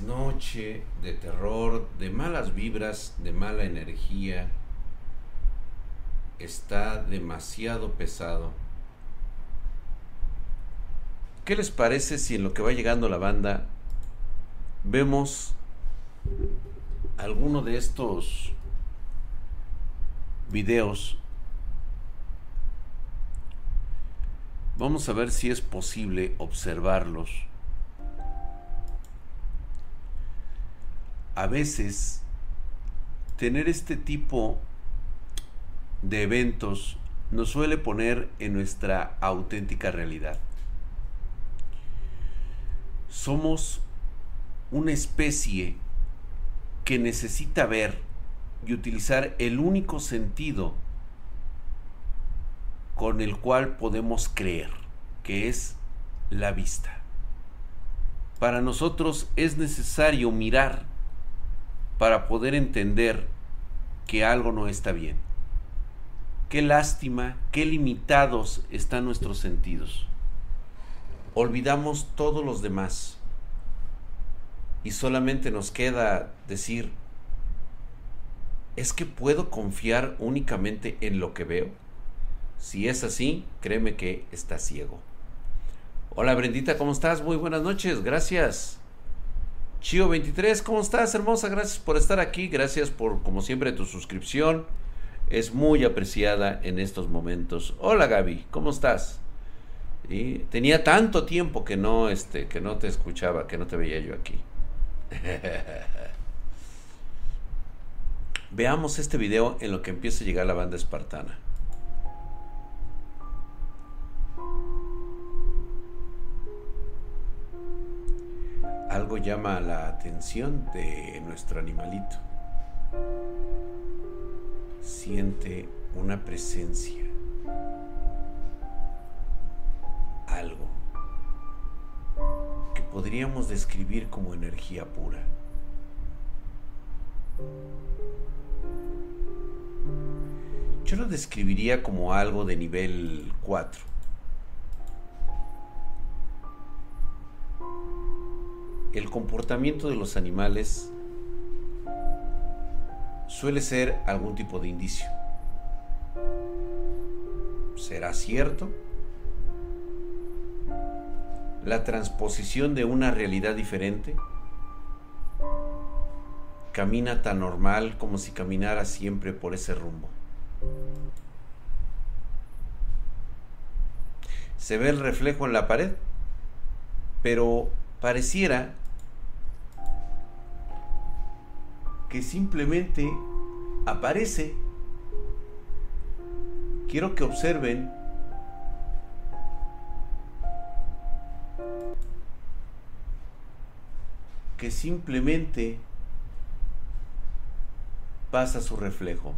noche de terror, de malas vibras, de mala energía. Está demasiado pesado. ¿Qué les parece si en lo que va llegando la banda vemos alguno de estos videos? Vamos a ver si es posible observarlos a veces tener este tipo de eventos nos suele poner en nuestra auténtica realidad. Somos una especie que necesita ver y utilizar el único sentido con el cual podemos creer, que es la vista. Para nosotros es necesario mirar para poder entender que algo no está bien. Qué lástima, qué limitados están nuestros sentidos. Olvidamos todos los demás y solamente nos queda decir, ¿es que puedo confiar únicamente en lo que veo? Si es así, créeme que está ciego. Hola Brendita, ¿cómo estás? Muy buenas noches, gracias. Chio23, ¿cómo estás, hermosa? Gracias por estar aquí, gracias por, como siempre, tu suscripción. Es muy apreciada en estos momentos. Hola Gaby, ¿cómo estás? Y tenía tanto tiempo que no, este, que no te escuchaba, que no te veía yo aquí. Veamos este video en lo que empieza a llegar la banda espartana. Algo llama la atención de nuestro animalito. Siente una presencia, algo que podríamos describir como energía pura. Yo lo describiría como algo de nivel 4 el comportamiento de los animales suele ser algún tipo de indicio. ¿Será cierto? La transposición de una realidad diferente camina tan normal como si caminara siempre por ese rumbo. Se ve el reflejo en la pared, pero pareciera que simplemente aparece. Quiero que observen que simplemente pasa su reflejo.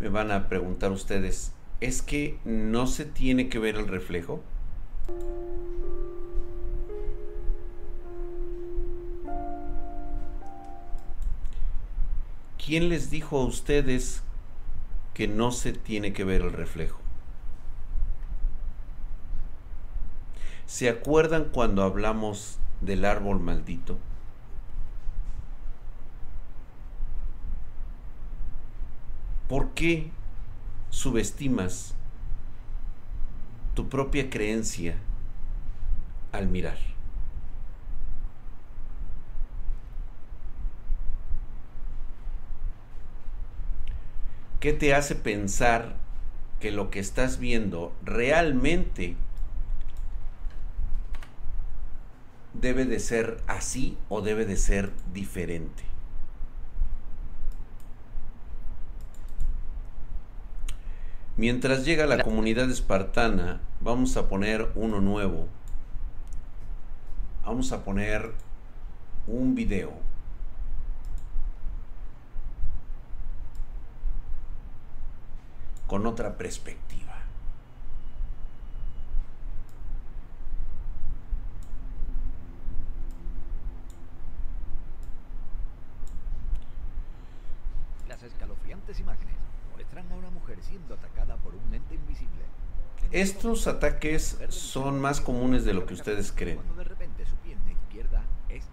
Me van a preguntar ustedes, ¿es que no se tiene que ver el reflejo? ¿Quién les dijo a ustedes que no se tiene que ver el reflejo? ¿Se acuerdan cuando hablamos del árbol maldito? ¿Por qué subestimas tu propia creencia al mirar? ¿Qué te hace pensar que lo que estás viendo realmente debe de ser así o debe de ser diferente? Mientras llega la comunidad espartana, vamos a poner uno nuevo. Vamos a poner un video. Con otra perspectiva. Las escalofriantes imágenes muestran a una mujer siendo atacada por un ente invisible. Estos ataques son más comunes de lo que ustedes creen. Cuando de repente su pierna izquierda es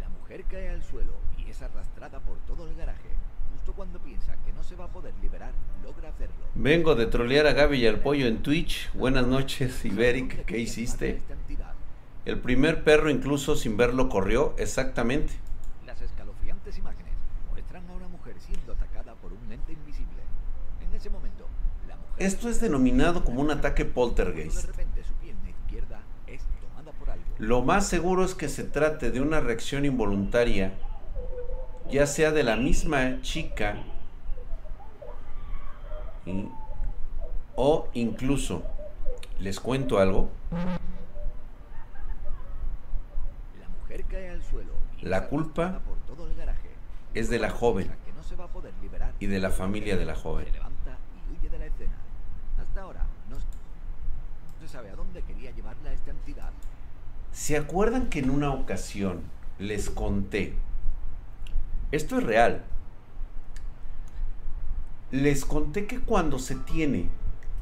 La mujer cae al suelo y es arrastrada por todo el garaje. Justo cuando piensa que no se va a poder liberar, logra hacerlo. Vengo de trolear a Gaby y al pollo en Twitch. Buenas noches, Iberic. ¿Qué hiciste? El primer perro incluso sin verlo corrió, exactamente. Las escalofriantes imágenes muestran a una mujer siendo atacada por un ente invisible. En ese momento, la mujer... Esto es denominado como un ataque poltergeist. Lo más seguro es que se trate de una reacción involuntaria, ya sea de la misma chica y- o incluso, les cuento algo, La mujer cae al suelo y La es culpa es de la joven y de la familia de la joven. ¿Se acuerdan que en una ocasión les conté? Esto es real. Les conté que cuando se tiene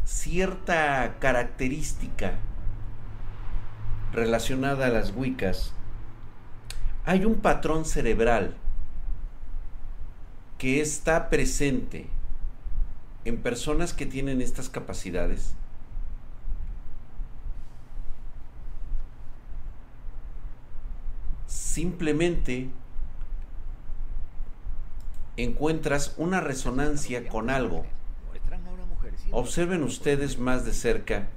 cierta característica relacionada a las Wiccas, hay un patrón cerebral que está presente en personas que tienen estas capacidades simplemente encuentras una resonancia con algo. Muestran a una mujer siendo Observen ustedes más de cerca.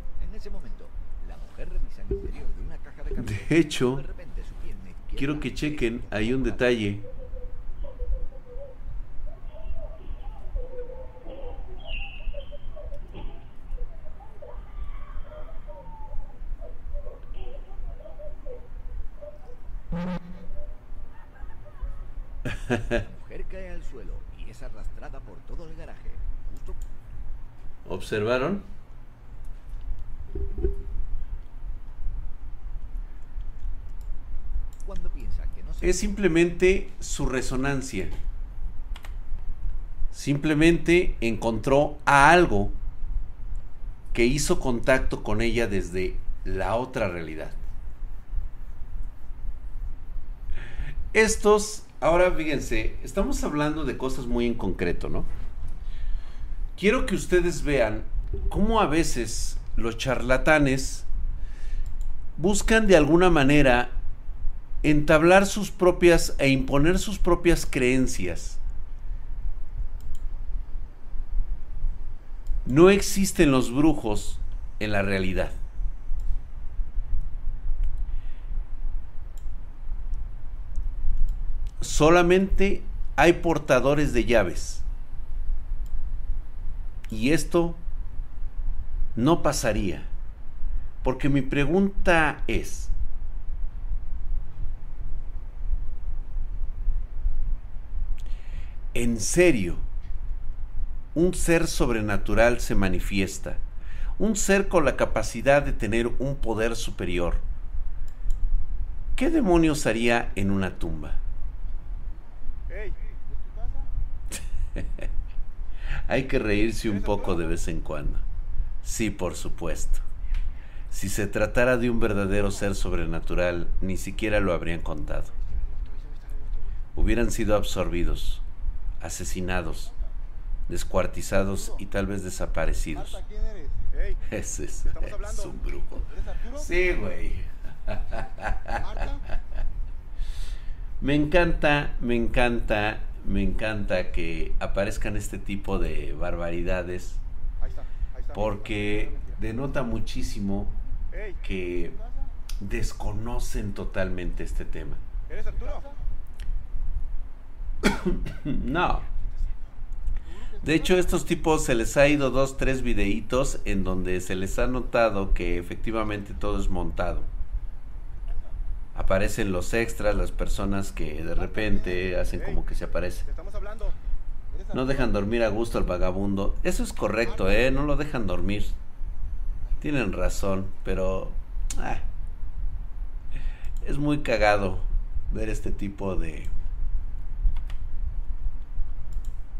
De hecho, Quiero que chequen ahí un detalle. La mujer cae al suelo y es arrastrada por todo el garaje. Justo ¿Observaron? Es simplemente su resonancia. Simplemente encontró a algo que hizo contacto con ella desde la otra realidad. Estos, ahora fíjense, estamos hablando de cosas muy en concreto, ¿no? Quiero que ustedes vean cómo a veces los charlatanes buscan de alguna manera entablar sus propias e imponer sus propias creencias. No existen los brujos en la realidad. Solamente hay portadores de llaves. Y esto no pasaría. Porque mi pregunta es, en serio, un ser sobrenatural se manifiesta, un ser con la capacidad de tener un poder superior. ¿Qué demonios haría en una tumba? Hay que reírse un poco de vez en cuando. Sí, por supuesto. Si se tratara de un verdadero ser sobrenatural, ni siquiera lo habrían contado. Hubieran sido absorbidos, asesinados, descuartizados y tal vez desaparecidos. Ese es, un brujo. Sí, güey. Me encanta, me encanta, me encanta que aparezcan este tipo de barbaridades porque denota muchísimo que desconocen totalmente este tema. ¿eres Arturo? No. De hecho, estos tipos se les ha ido dos, tres videitos en donde se les ha notado que efectivamente todo es montado. Aparecen los extras, las personas que de repente hacen como que se aparecen. Te estamos hablando. ¿Eres No dejan dormir a gusto al vagabundo. Eso es correcto, ¿eh? No lo dejan dormir. Tienen razón, pero... ah, es muy cagado ver este tipo de...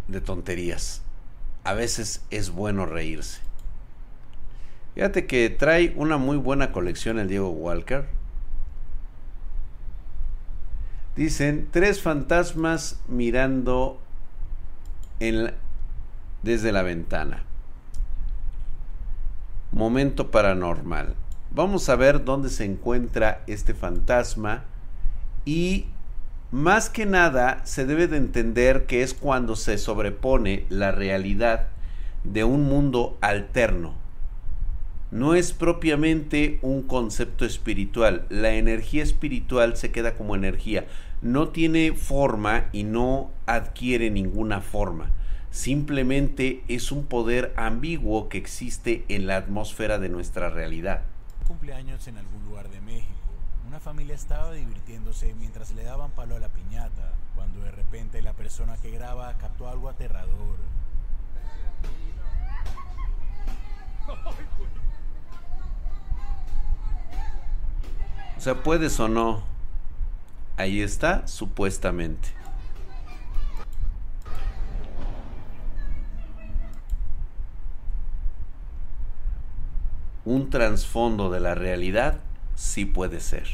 de tonterías. A veces es bueno reírse. Fíjate que trae una muy buena colección el Diego Walker. Dicen tres fantasmas mirando desde la ventana. Momento paranormal. Vamos a ver dónde se encuentra este fantasma y más que nada se debe de entender que es cuando se sobrepone la realidad de un mundo alterno. No es propiamente un concepto espiritual. La energía espiritual se queda como energía. No tiene forma y no adquiere ninguna forma. Simplemente es un poder ambiguo que existe en la atmósfera de nuestra realidad. cumpleaños en algún lugar de México. Una familia estaba divirtiéndose mientras le daban palo a la piñata, cuando de repente la persona que graba captó algo aterrador. O sea, puedes o no. Ahí está, supuestamente. Un trasfondo de la realidad, sí puede ser.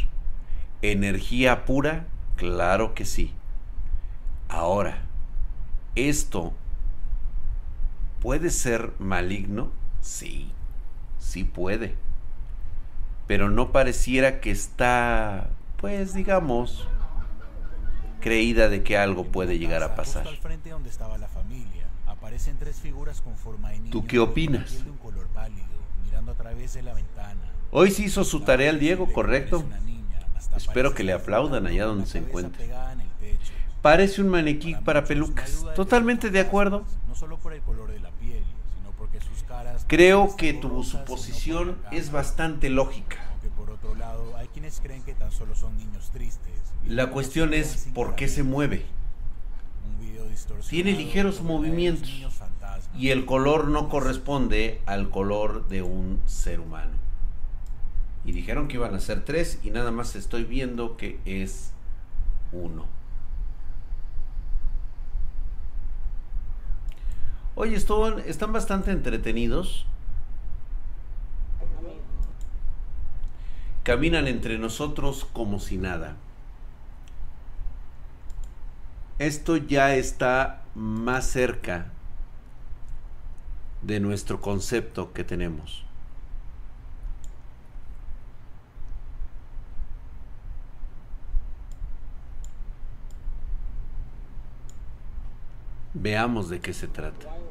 Energía pura, claro que sí. Ahora, esto puede ser maligno, sí, sí puede pero no pareciera que está, pues digamos, creída de que algo puede llegar a pasar. ¿Tú qué opinas? Hoy sí hizo su tarea el Diego, correcto. Espero que le aplaudan allá donde se encuentre. Parece un maniquí Para pelucas. Totalmente de acuerdo. fantasmas, No solo por el color de la piel, sino porque sus caras Creo que tu suposición es bastante lógica. Aunque por otro lado, hay quienes creen que tan solo son niños tristes. La cuestión es por qué se mueve. Tiene ligeros movimientos y el color no corresponde al color de un ser humano. Y dijeron que iban a ser tres y nada más estoy viendo que es uno. Oye, están bastante entretenidos. Caminan entre nosotros como si nada. Esto ya está más cerca de nuestro concepto que tenemos. Veamos de qué se trata.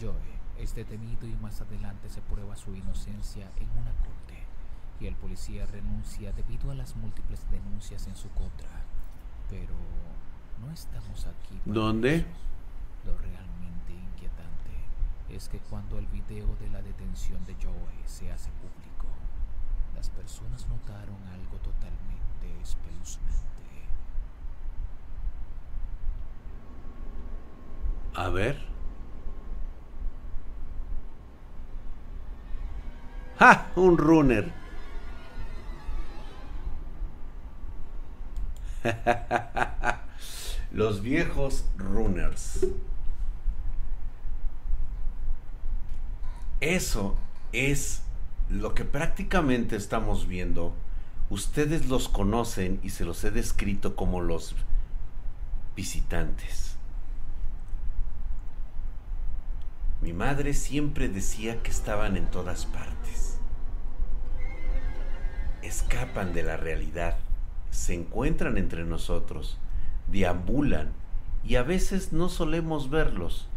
Joe es detenido y más adelante se prueba su inocencia en una corte y el policía renuncia debido a las múltiples denuncias en su contra. Pero no estamos aquí. para ¿Dónde? eso. Lo realmente inquietante es que cuando el video de la detención de Joe se hace público, las personas notaron algo totalmente espeluznante. A ver. Un runner. Los viejos runners. Eso es lo que prácticamente estamos viendo. Ustedes los conocen y se los he descrito como los visitantes. Mi madre siempre decía que estaban en todas partes. Escapan de la realidad, se encuentran entre nosotros, deambulan y a veces no solemos verlos.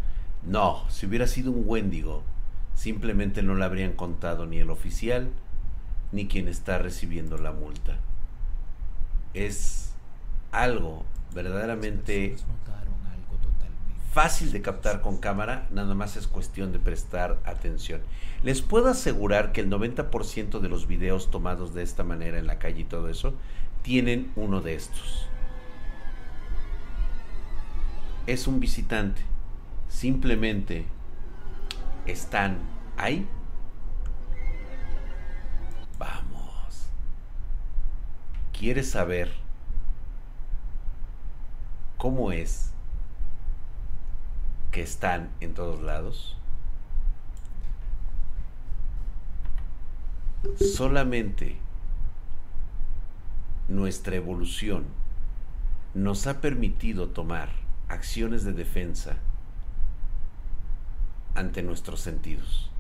No, si hubiera sido un Wendigo, simplemente no le habrían contado ni el oficial ni quien está recibiendo la multa. Es algo verdaderamente Las personas notaron algo totalmente fácil de captar con cámara, nada más es cuestión de prestar atención. Les puedo asegurar que el 90% de los videos tomados de esta manera en la calle y todo eso tienen uno de estos. Es un visitante. Simplemente están ahí. Vamos. ¿Quieres saber cómo es que están en todos lados? Solamente nuestra evolución nos ha permitido tomar acciones de defensa ante nuestros sentidos.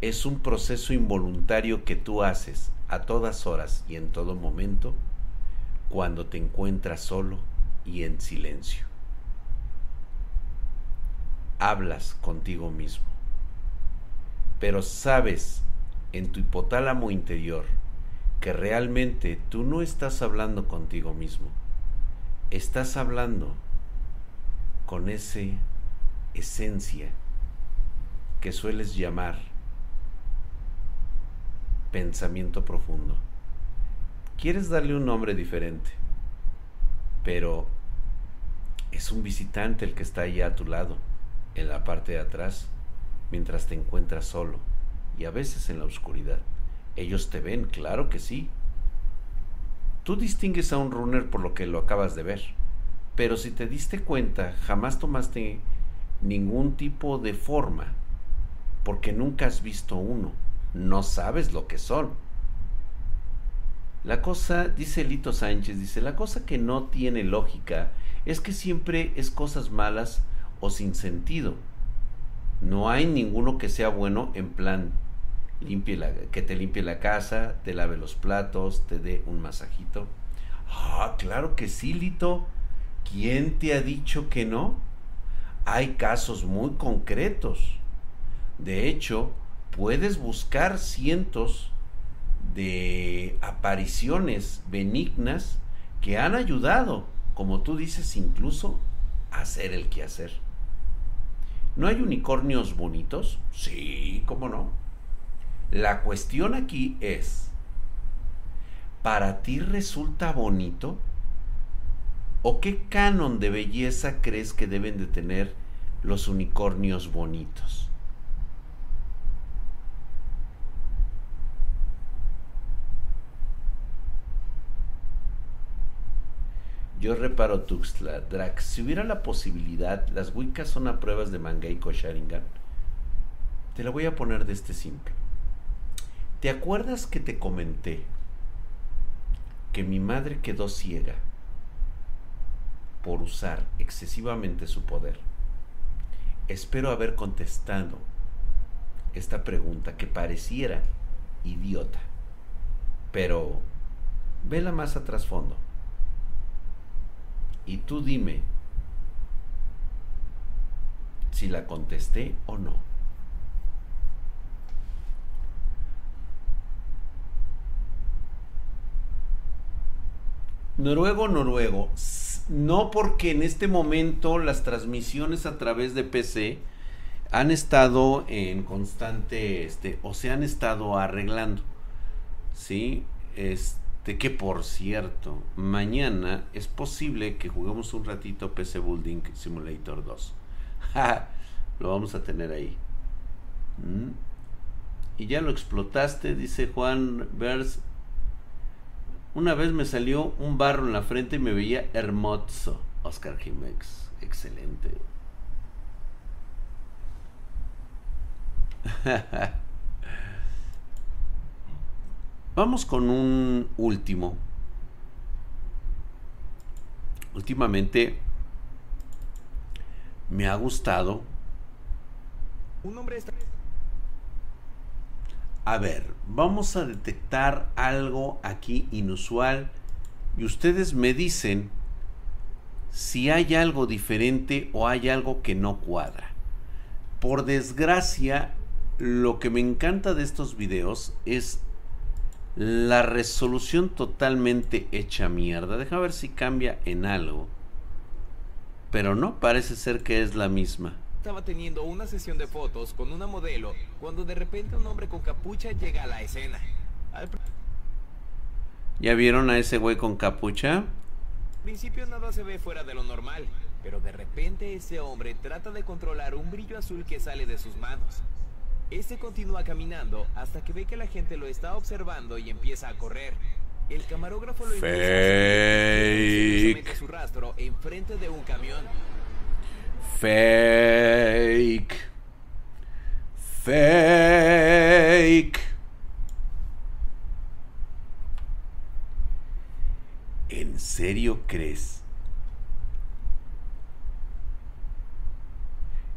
Es un proceso involuntario que tú haces a todas horas y en todo momento cuando te encuentras solo y en silencio. Hablas contigo mismo, pero sabes en tu hipotálamo interior que realmente tú no estás hablando contigo mismo, estás hablando con esa esencia que sueles llamar pensamiento profundo. Quieres darle un nombre diferente, pero es un visitante el que está allá a tu lado, en la parte de atrás, mientras te encuentras solo y a veces en la oscuridad. Ellos te ven, claro que sí. Tú distingues a un runner por lo que lo acabas de ver, pero si te diste cuenta, jamás tomaste ningún tipo de forma, porque nunca has visto uno, no sabes lo que son. La cosa, dice Lito Sánchez, dice, la cosa que no tiene lógica es que siempre es cosas malas o sin sentido. No hay ninguno que sea bueno en plan limpie la, que te limpie la casa, te lave los platos, te dé un masajito. Ah, claro que sí, Lito. ¿Quién te ha dicho que no? Hay casos muy concretos. De hecho, puedes buscar cientos de apariciones benignas que han ayudado, como tú dices, incluso a hacer el quehacer. ¿No hay unicornios bonitos? Sí, cómo no. La cuestión aquí es, ¿para ti resulta bonito? ¿O qué canon de belleza crees que deben de tener los unicornios bonitos? Yo reparo Tuxtla, Drax, si hubiera la posibilidad, las Wiccas son a pruebas de Mangaico Sharingan. Te la voy a poner de este simple. ¿Te acuerdas que te comenté que mi madre quedó ciega por usar excesivamente su poder? Espero haber contestado esta pregunta que pareciera idiota, pero vela más a trasfondo. Y tú dime si la contesté o no. Noruego, noruego. No porque en este momento las transmisiones a través de PC han estado en constante, este, o se han estado arreglando. ¿Sí? Este de que por cierto, mañana es posible que juguemos un ratito PC Building Simulator 2. lo vamos a tener ahí. ¿Mm? Y ya lo explotaste, dice Juan Vers. Una vez me salió un barro en la frente y me veía hermoso. Oscar Jiménez, excelente. Vamos con un último. Últimamente me ha gustado. Un hombre A ver, vamos a detectar algo aquí inusual y ustedes me dicen si hay algo diferente o hay algo que no cuadra. Por desgracia, lo que me encanta de estos videos es la resolución totalmente hecha mierda. Deja ver si cambia en algo. Pero no, parece ser que es la misma. Estaba teniendo una sesión de fotos con una modelo cuando de repente un hombre con capucha llega a la escena. ¿Ya vieron a ese güey con capucha? Al principio nada se ve fuera de lo normal, pero de repente ese hombre trata de controlar un brillo azul que sale de sus manos. Este continúa caminando hasta que ve que la gente lo está observando y empieza a correr. El camarógrafo lo Fake. mete su rastro enfrente de un camión. Fake. Fake. ¿En serio crees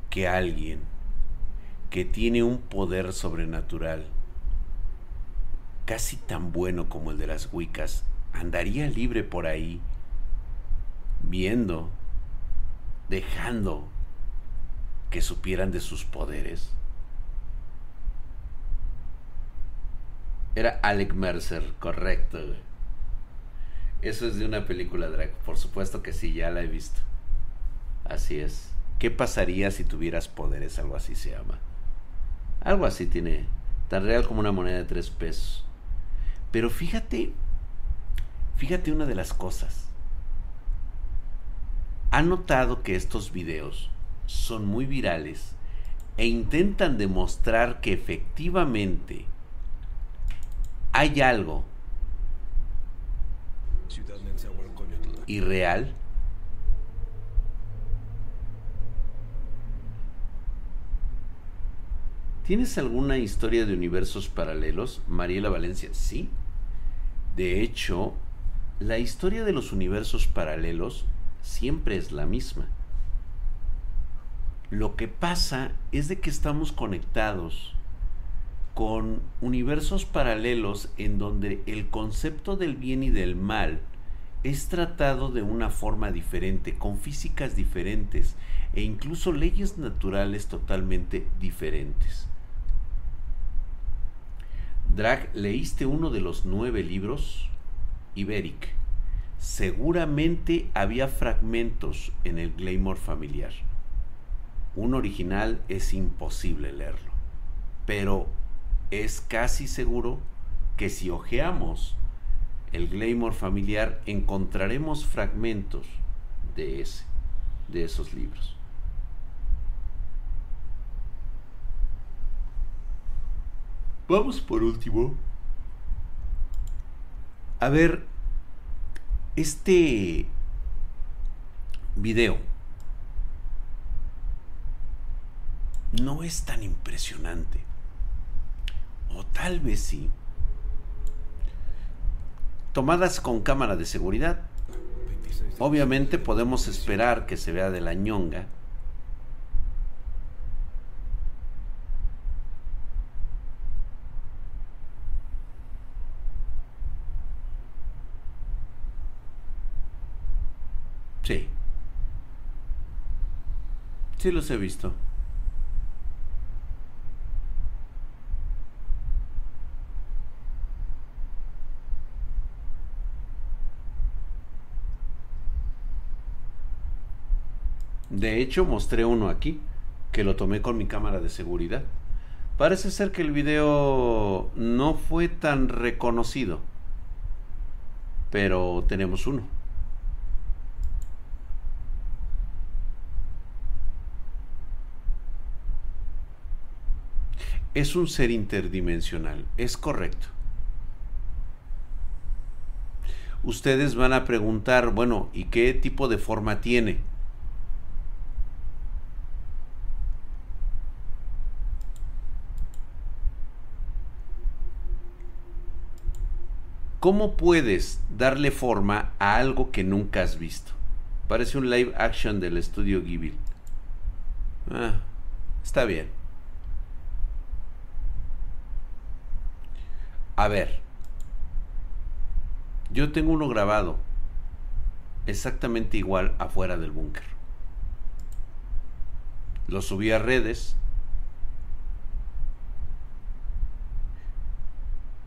que alguien que tiene un poder sobrenatural casi tan bueno como el de las Wiccas andaría libre por ahí viendo, dejando que supieran de sus poderes? Era Alec Mercer, correcto. Eso es de una película drag, por supuesto que sí, ya la he visto. Así es. ¿Qué pasaría si tuvieras poderes? Algo así se llama. Algo así tiene, tan real como una moneda de tres pesos. Pero fíjate, fíjate una de las cosas. ¿Ha notado que estos videos son muy virales e intentan demostrar que efectivamente hay algo irreal? ¿Tienes alguna historia de universos paralelos, Mariela Valencia? Sí. De hecho, la historia de los universos paralelos siempre es la misma. Lo que pasa es de que estamos conectados con universos paralelos en donde el concepto del bien y del mal es tratado de una forma diferente, con físicas diferentes e incluso leyes naturales totalmente diferentes. Drag, ¿leíste uno de los nueve libros? Iberic. Seguramente había fragmentos en el Glamour familiar. Un original es imposible leerlo, pero es casi seguro que si hojeamos el Glamour familiar encontraremos fragmentos de ese, de esos libros. Vamos por último a ver este video. No es tan impresionante. O tal vez sí. Tomadas con cámara de seguridad. Obviamente podemos esperar que se vea de la ñonga. Sí. Sí los he visto. De hecho, mostré uno aquí, que lo tomé con mi cámara de seguridad. Parece ser que el video no fue tan reconocido, pero tenemos uno. Es un ser interdimensional, es correcto. Ustedes van a preguntar, bueno, ¿y qué tipo de forma tiene? ¿Cómo puedes darle forma a algo que nunca has visto? Parece un live action del estudio Ghibli. Ah, está bien. A ver. Yo tengo uno grabado. Exactamente igual afuera del búnker. Lo subí a redes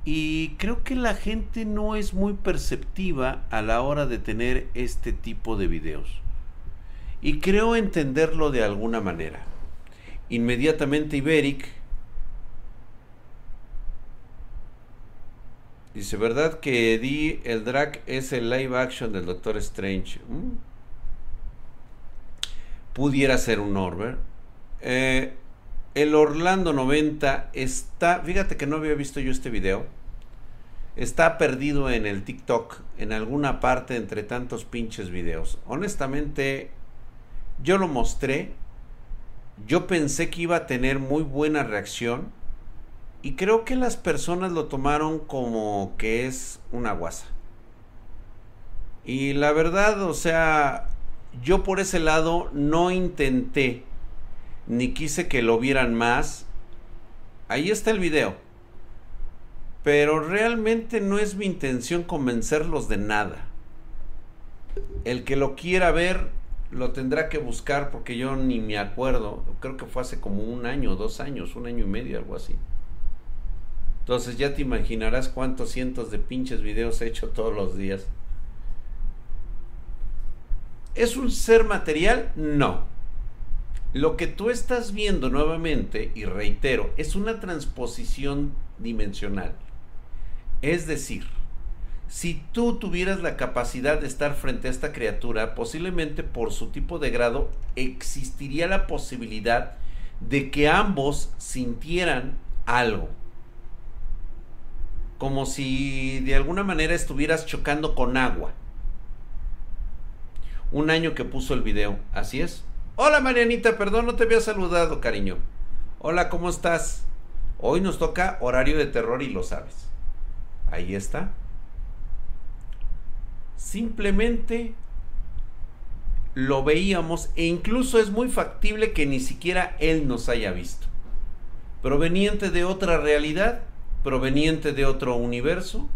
Y creo que la gente no es muy perceptiva a la hora de tener este tipo de videos. Y creo entenderlo de alguna manera. Inmediatamente Iberic dice, ¿verdad que Eddie el drag es el live action del Doctor Strange? ¿Mm? Pudiera ser un Norbert. Eh, el Orlando 90 está, fíjate que no había visto yo este video. Está perdido en el TikTok, en alguna parte entre tantos pinches videos. Honestamente, yo lo mostré yo pensé que iba a tener muy buena reacción y creo que las personas lo tomaron como que es una guasa. Y la verdad, o sea, yo por ese lado no intenté ni quise que lo vieran más. Ahí está el video. Pero realmente no es mi intención convencerlos de nada. El que lo quiera ver lo tendrá que buscar porque yo ni me acuerdo. Creo que fue hace como un año, dos años, un año y medio, algo así. Entonces ya te imaginarás cuántos cientos de pinches videos he hecho todos los días. ¿Es un ser material? No. Lo que tú estás viendo nuevamente, y reitero, es una transposición dimensional. Es decir, si tú tuvieras la capacidad de estar frente a esta criatura, posiblemente por su tipo de grado existiría la posibilidad de que ambos sintieran algo. Como si de alguna manera estuvieras chocando con agua. Un año que puso el video, así es. Hola Marianita, perdón, no te había saludado, cariño. Hola, ¿cómo estás? Hoy nos toca horario de terror y lo sabes. Ahí está. Simplemente lo veíamos e incluso es muy factible que ni siquiera él nos haya visto. Proveniente de otra realidad, proveniente de otro universo,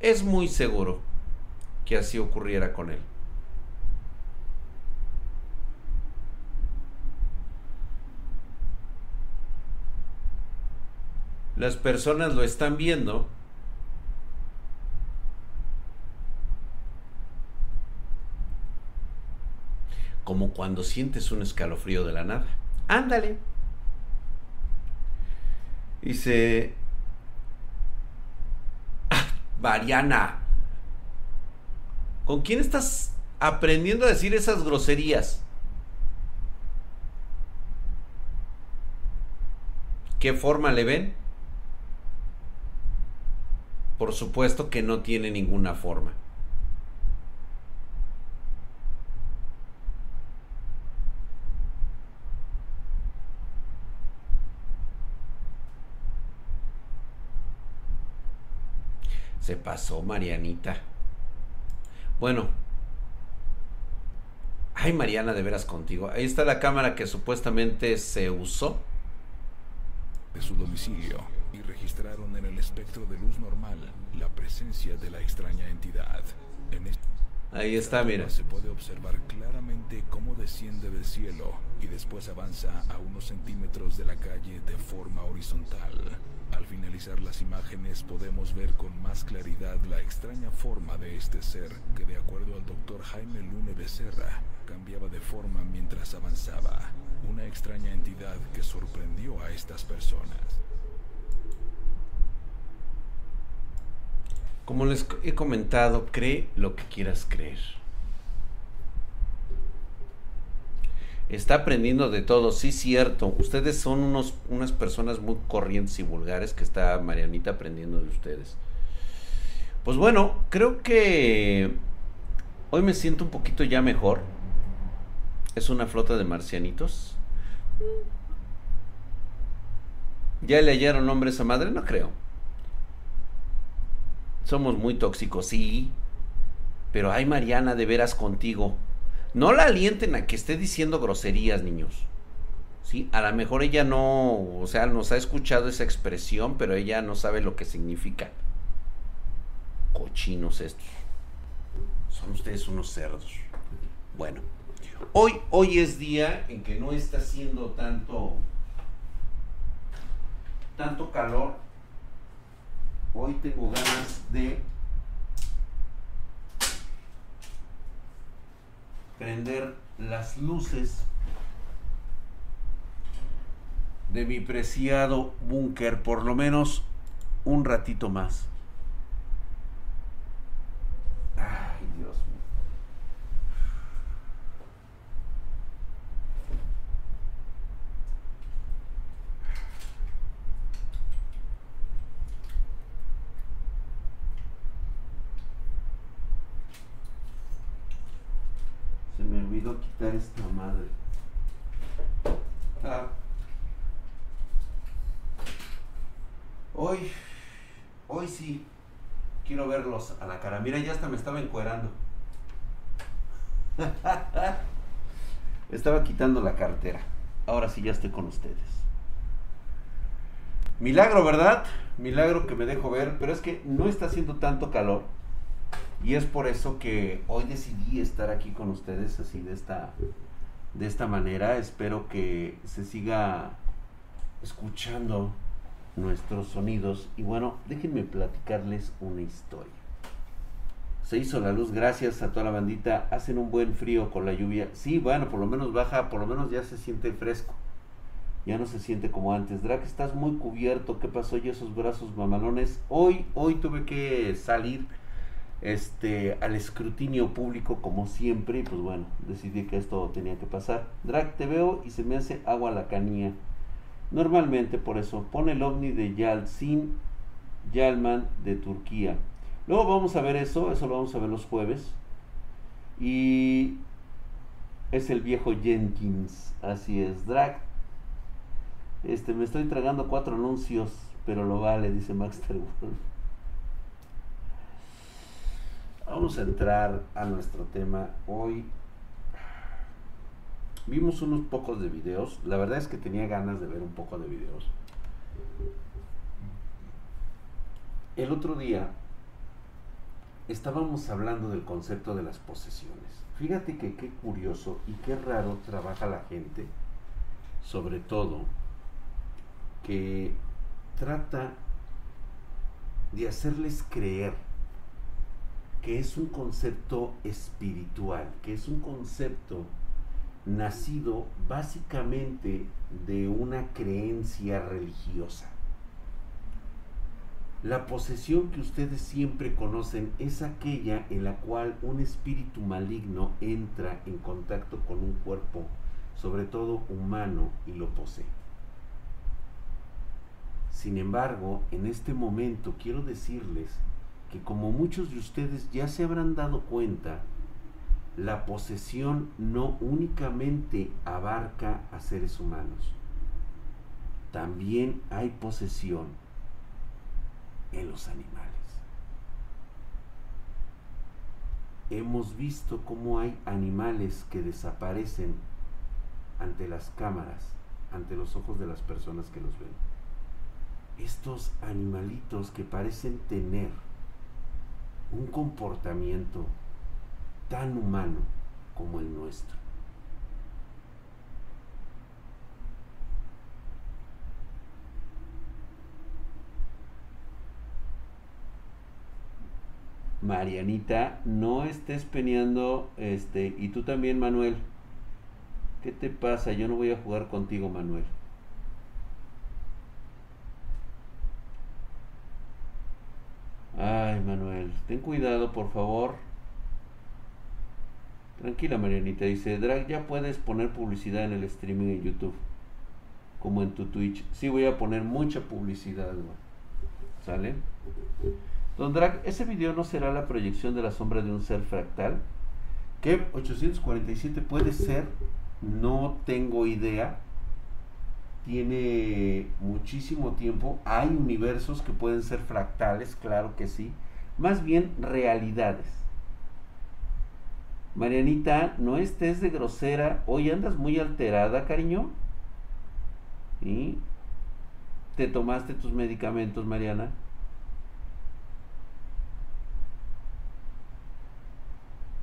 es muy seguro que así ocurriera con él. Las personas lo están viendo como cuando sientes un escalofrío de la nada. Ándale. Dice, Mariana, ¿con quién estás aprendiendo a decir esas groserías? ¿Qué forma le ven? Por supuesto que no tiene ninguna forma. Se pasó, Marianita. Bueno. Ay, Mariana, de veras contigo. Ahí está la cámara que supuestamente se usó. De su domicilio y registraron en el espectro de luz normal la presencia de la extraña entidad. En este Ahí está, mira. Se puede observar claramente cómo desciende del cielo y después avanza a unos centímetros de la calle de forma horizontal. Al finalizar las imágenes podemos ver con más claridad la extraña forma de este ser que de acuerdo al doctor Jaime Lune Becerra cambiaba de forma mientras avanzaba. Una extraña entidad que sorprendió a estas personas. Como les he comentado, cree lo que quieras creer. está aprendiendo de todo, sí cierto. Ustedes son unos, unas personas muy corrientes y vulgares que está Marianita aprendiendo de ustedes. Pues bueno, creo que hoy me siento un poquito ya mejor. Es una flota de marcianitos. ¿Ya le hallaron nombre a madre? No creo. Somos muy tóxicos, sí. Pero hay Mariana de veras contigo. No la alienten a que esté diciendo groserías, niños. ¿Sí? A lo mejor ella no, o sea, nos ha escuchado esa expresión, pero ella no sabe lo que significa. Cochinos estos. Son ustedes unos cerdos. Bueno, hoy, hoy es día en que no está haciendo tanto, tanto calor. Hoy tengo ganas de prender las luces de mi preciado búnker por lo menos un ratito más. Ay, Dios quitar esta madre. Ah. Hoy, hoy sí, quiero verlos a la cara. Mira, ya hasta me estaba encuerando. estaba quitando la cartera. Ahora sí ya estoy con ustedes. Milagro, ¿verdad? Milagro que me dejo ver, pero es que no está haciendo tanto calor. Y es por eso que hoy decidí estar aquí con ustedes así de esta de esta manera. Espero que se siga escuchando nuestros sonidos. Y bueno, déjenme platicarles una historia. Se hizo la luz gracias a toda la bandita. Hacen un buen frío con la lluvia. Sí, bueno, por lo menos baja, por lo menos ya se siente fresco. Ya no se siente como antes. Drake, estás muy cubierto. ¿Qué pasó? Y esos brazos mamalones. Hoy, hoy tuve que salir este al escrutinio público como siempre. Y pues bueno, decidí que esto tenía que pasar. Drake, te veo y se me hace agua la canilla. Normalmente por eso. Pone el ovni de Yalcin Yalman de Turquía. Luego vamos a ver eso. Eso lo vamos a ver los jueves. Y es el viejo Jenkins. Así es. Drake este, me estoy tragando cuatro anuncios, pero lo vale, dice Max Terwolf. Vamos a entrar a nuestro tema. Hoy vimos unos pocos de videos. La verdad es que tenía ganas de ver un poco de videos. El otro día estábamos hablando del concepto de las posesiones. Fíjate que qué curioso y qué raro trabaja la gente, sobre todo que trata de hacerles creer que es un concepto espiritual, que es un concepto nacido básicamente de una creencia religiosa. La posesión que ustedes siempre conocen es aquella en la cual un espíritu maligno entra en contacto con un cuerpo, sobre todo humano, y lo posee. Sin embargo, en este momento quiero decirles que como muchos de ustedes ya se habrán dado cuenta, la posesión no únicamente abarca a seres humanos, también hay posesión en los animales. Hemos visto cómo hay animales que desaparecen ante las cámaras, ante los ojos de las personas que los ven estos animalitos que parecen tener un comportamiento tan humano como el nuestro. Marianita, no estés peneando, este, y tú también, Manuel. ¿Qué te pasa? Yo no voy a jugar contigo, Manuel. Ay, Manuel, ten cuidado, por favor. Tranquila, Marianita. Dice, Drag, ya puedes poner publicidad en el streaming en YouTube. Como en tu Twitch. Sí, voy a poner mucha publicidad, ¿Sale? Don Drag, ¿ese video no será la proyección de la sombra de un ser fractal? ¿Qué 847 puede ser? No tengo idea tiene muchísimo tiempo. Hay universos que pueden ser fractales, claro que sí. Más bien realidades. Marianita, no estés de grosera. Hoy andas muy alterada, cariño. ¿Y? ¿Te tomaste tus medicamentos, Mariana?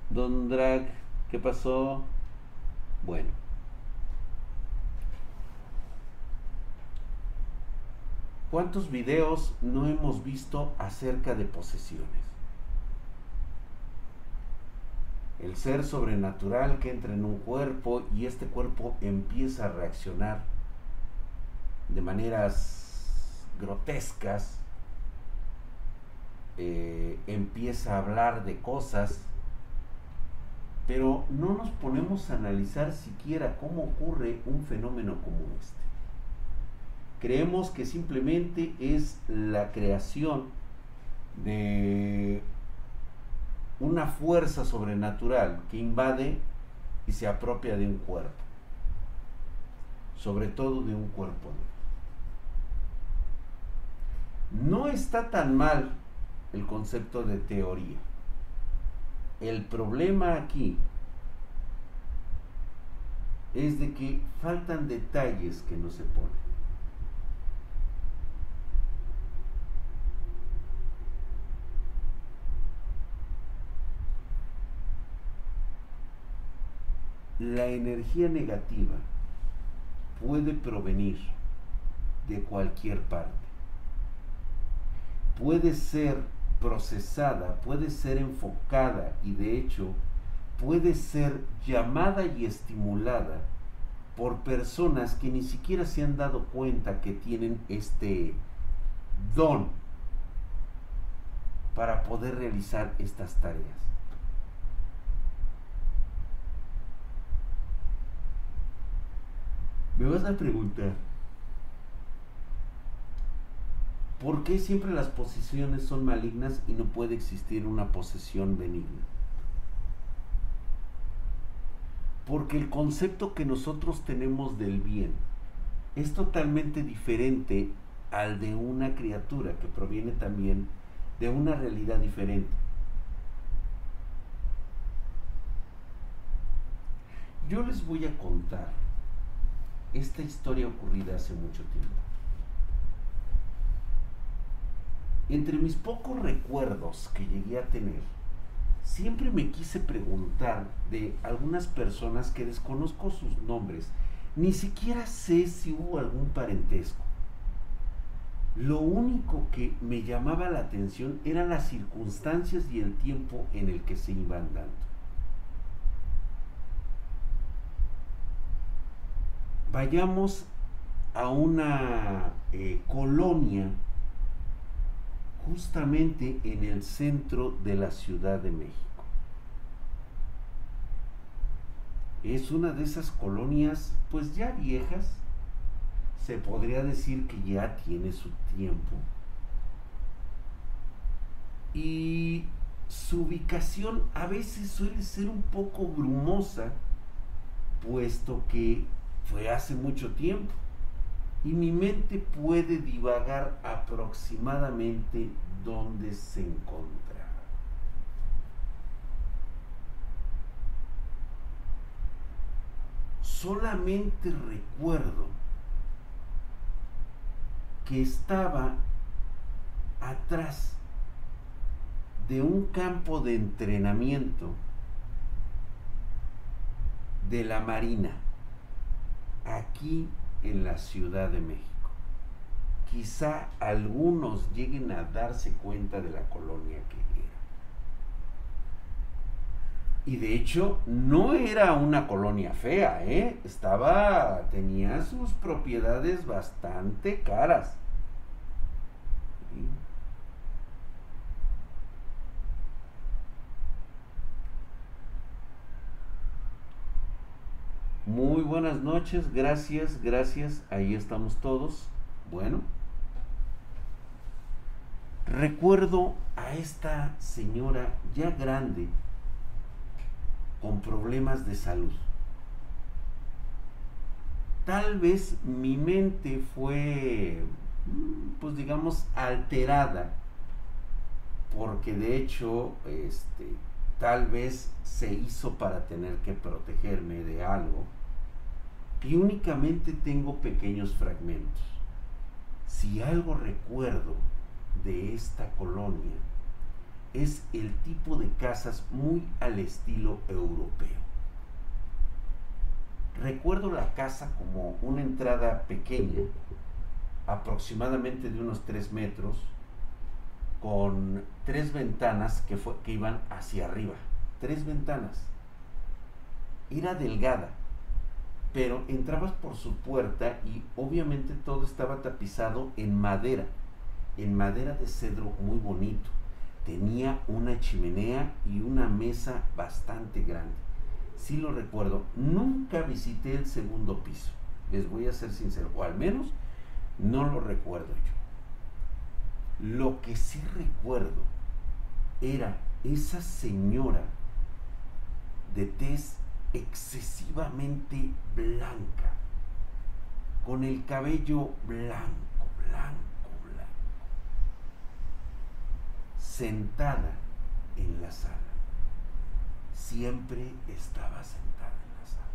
Don Drag, ¿qué pasó? Bueno. ¿Cuántos videos no hemos visto acerca de posesiones? El ser sobrenatural que entra en un cuerpo y este cuerpo empieza a reaccionar de maneras grotescas, eh, empieza a hablar de cosas, pero no nos ponemos a analizar siquiera cómo ocurre un fenómeno como este. Creemos que simplemente es la creación de una fuerza sobrenatural que invade y se apropia de un cuerpo. sobre todo de un cuerpo. No está tan mal el concepto de teoría. El problema aquí es de que faltan detalles que no se ponen. La energía negativa puede provenir de cualquier parte. Puede ser procesada, puede ser enfocada y de hecho puede ser llamada y estimulada por personas que ni siquiera se han dado cuenta que tienen este don para poder realizar estas tareas. Me vas a preguntar, ¿por qué siempre las posiciones son malignas y no puede existir una posesión benigna? Porque el concepto que nosotros tenemos del bien es totalmente diferente al de una criatura que proviene también de una realidad diferente. Yo les voy a contar esta historia ocurrida hace mucho tiempo. Entre mis pocos recuerdos que llegué a tener, siempre me quise preguntar de algunas personas que desconozco sus nombres, ni siquiera sé si hubo algún parentesco. Lo único que me llamaba la atención eran las circunstancias y el tiempo en el que se iban dando. Vayamos a una eh, colonia justamente en el centro de la Ciudad de México. Es una de esas colonias pues ya viejas, se podría decir que ya tiene su tiempo. Y su ubicación a veces suele ser un poco brumosa, puesto que fue hace mucho tiempo y mi mente puede divagar aproximadamente donde se encontraba. Solamente recuerdo que estaba atrás de un campo de entrenamiento de la Marina aquí en la Ciudad de México. Quizá algunos lleguen a darse cuenta de la colonia que era. Y de hecho no era una colonia fea, ¿eh? Estaba, tenía sus propiedades bastante caras. Muy buenas noches, gracias, gracias, ahí estamos todos. Bueno, recuerdo a esta señora ya grande con problemas de salud. Tal vez mi mente fue, pues digamos, alterada, porque de hecho, este, tal vez se hizo para tener que protegerme de algo y únicamente tengo pequeños fragmentos. Si algo recuerdo de esta colonia es el tipo de casas muy al estilo europeo. Recuerdo la casa como una entrada pequeña, aproximadamente de unos 3 metros, con tres ventanas que, que iban hacia arriba. Tres ventanas. Era delgada, pero entrabas por su puerta y obviamente todo estaba tapizado en madera, en madera de cedro muy bonito. Tenía una chimenea y una mesa bastante grande. Sí lo recuerdo, nunca visité el segundo piso, les voy a ser sincero, o al menos no lo recuerdo yo. Lo que sí recuerdo era esa señora de tez excesivamente blanca, con el cabello blanco, blanco, blanco, sentada en la sala. Siempre estaba sentada en la sala.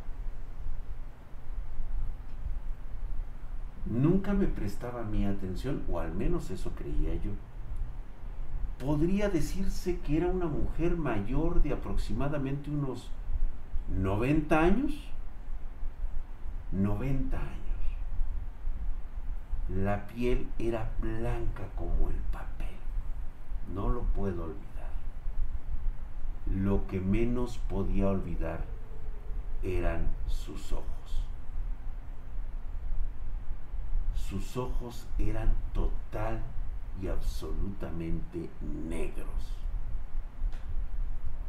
Nunca me prestaba mi atención, o al menos eso creía yo. Podría decirse que era una mujer mayor de aproximadamente unos 90 años. 90 años. La piel era blanca como el papel. No lo puedo olvidar. Lo que menos podía olvidar eran sus ojos. Sus ojos eran total y absolutamente negros.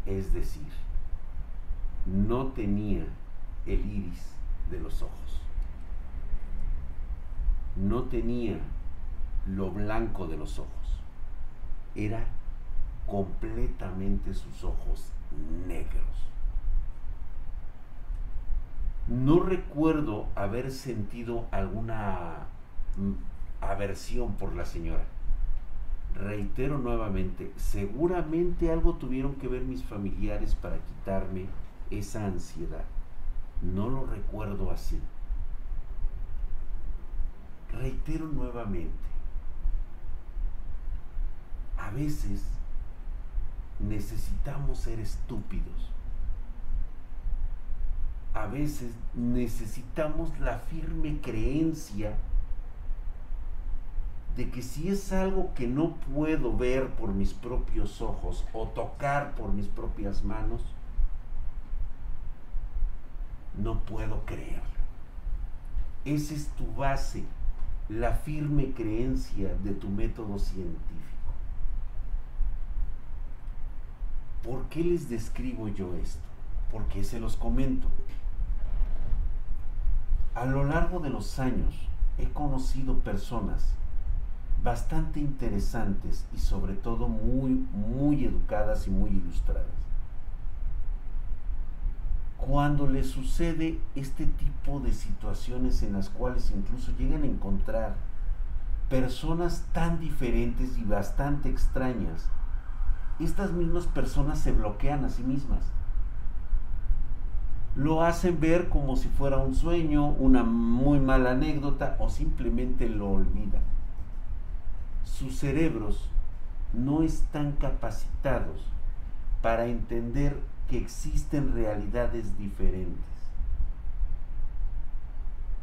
Es decir, no tenía el iris de los ojos. No tenía lo blanco de los ojos. Era completamente sus ojos negros. No recuerdo haber sentido alguna mm, aversión por la señora. Reitero nuevamente, seguramente algo tuvieron que ver mis familiares para quitarme esa ansiedad. No lo recuerdo así. Reitero nuevamente, a veces necesitamos ser estúpidos. A veces necesitamos la firme creencia de que si es algo que no puedo ver por mis propios ojos o tocar por mis propias manos, no puedo creerlo. Esa es tu base, la firme creencia de tu método científico. ¿Por qué les describo yo esto? Porque se los comento. A lo largo de los años he conocido personas bastante interesantes y sobre todo muy, muy educadas y muy ilustradas. Cuando les sucede este tipo de situaciones en las cuales incluso llegan a encontrar personas tan diferentes y bastante extrañas, estas mismas personas se bloquean a sí mismas. Lo hacen ver como si fuera un sueño, una muy mala anécdota o simplemente lo olvidan. Sus cerebros no están capacitados para entender que existen realidades diferentes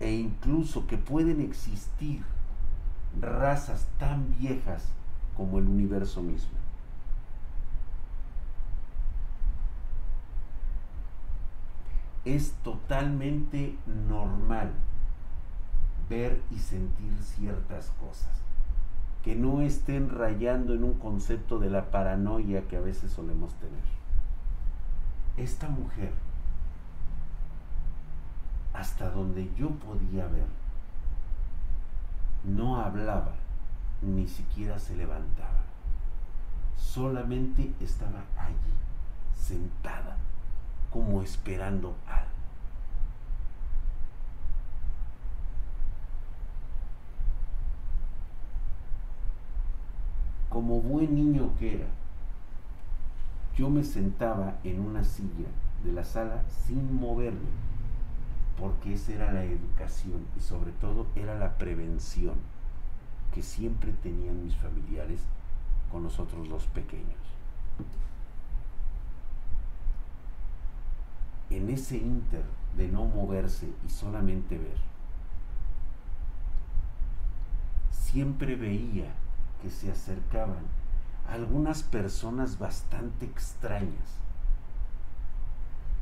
e incluso que pueden existir razas tan viejas como el universo mismo. es totalmente normal ver y sentir ciertas cosas que no estén rayando en un concepto de la paranoia que a veces solemos tener. Esta mujer, hasta donde yo podía ver, no hablaba, ni siquiera se levantaba. Solamente estaba allí, sentada como esperando algo. Como buen niño que era, yo me sentaba en una silla de la sala sin moverme, porque esa era la educación y sobre todo era la prevención que siempre tenían mis familiares con nosotros los pequeños. en ese inter de no moverse y solamente ver, siempre veía que se acercaban algunas personas bastante extrañas,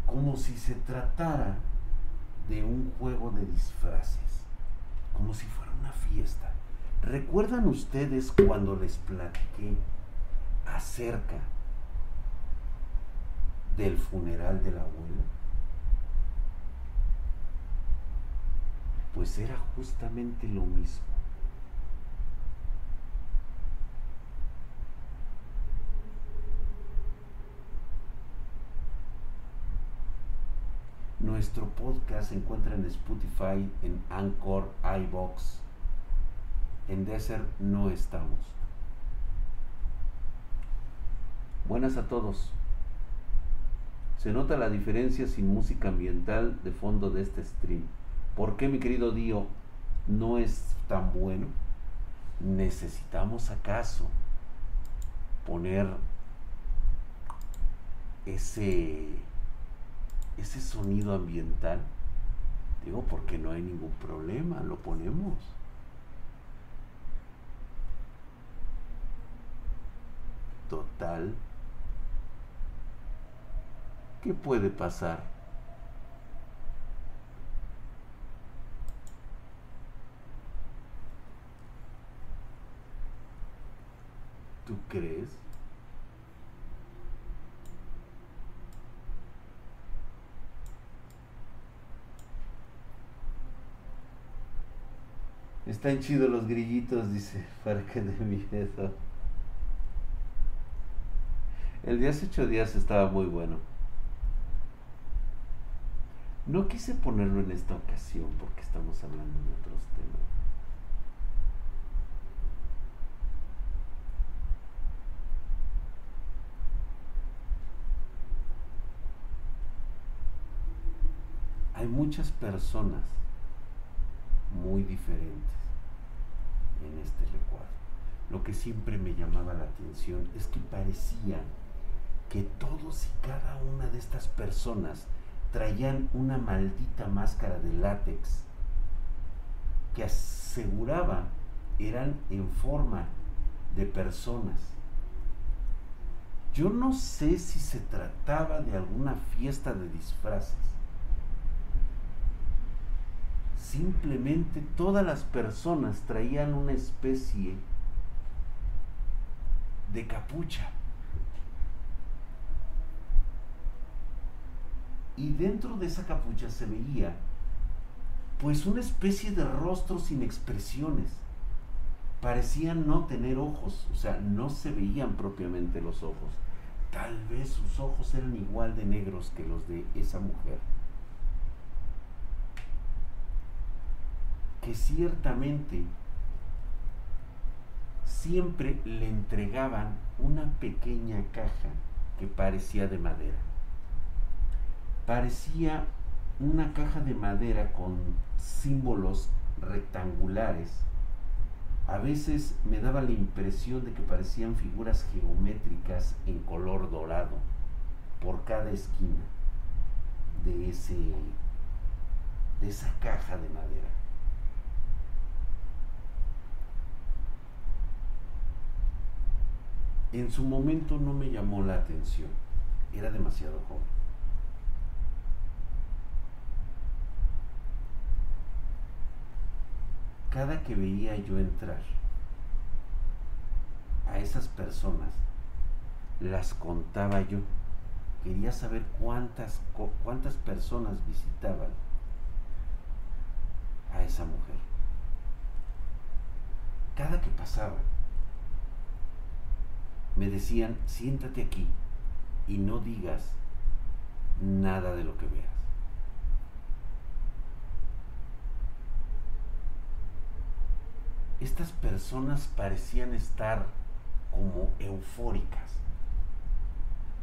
como si se tratara de un juego de disfraces, como si fuera una fiesta. ¿Recuerdan ustedes cuando les platiqué acerca del funeral de la abuela? Pues era justamente lo mismo. Nuestro podcast se encuentra en Spotify, en Anchor, iBox. En Desert no estamos. Buenas a todos. Se nota la diferencia sin música ambiental de fondo de este stream. ¿Por qué mi querido Dio no es tan bueno? ¿Necesitamos acaso poner ese ese sonido ambiental? Digo, porque no hay ningún problema, lo ponemos. Total. ¿Qué puede pasar? ¿Tú crees? Están chidos los grillitos, dice, que de miedo. El de hace días estaba muy bueno. No quise ponerlo en esta ocasión porque estamos hablando de otros temas. Hay muchas personas muy diferentes en este recuadro. Lo que siempre me llamaba la atención es que parecía que todos y cada una de estas personas traían una maldita máscara de látex que aseguraba eran en forma de personas. Yo no sé si se trataba de alguna fiesta de disfraces. Simplemente todas las personas traían una especie de capucha. y dentro de esa capucha se veía pues una especie de rostro sin expresiones. Parecían no tener ojos, o sea, no se veían propiamente los ojos. Tal vez sus ojos eran igual de negros que los de esa mujer. Que ciertamente siempre le entregaban una pequeña caja que parecía de madera parecía una caja de madera con símbolos rectangulares. A veces me daba la impresión de que parecían figuras geométricas en color dorado por cada esquina de ese de esa caja de madera. En su momento no me llamó la atención, era demasiado joven. cada que veía yo entrar a esas personas, las contaba yo. Quería saber cuántas, cuántas personas visitaban a esa mujer. Cada que pasaba, me decían, siéntate aquí y no digas nada de lo que veas. estas personas parecían estar como eufóricas.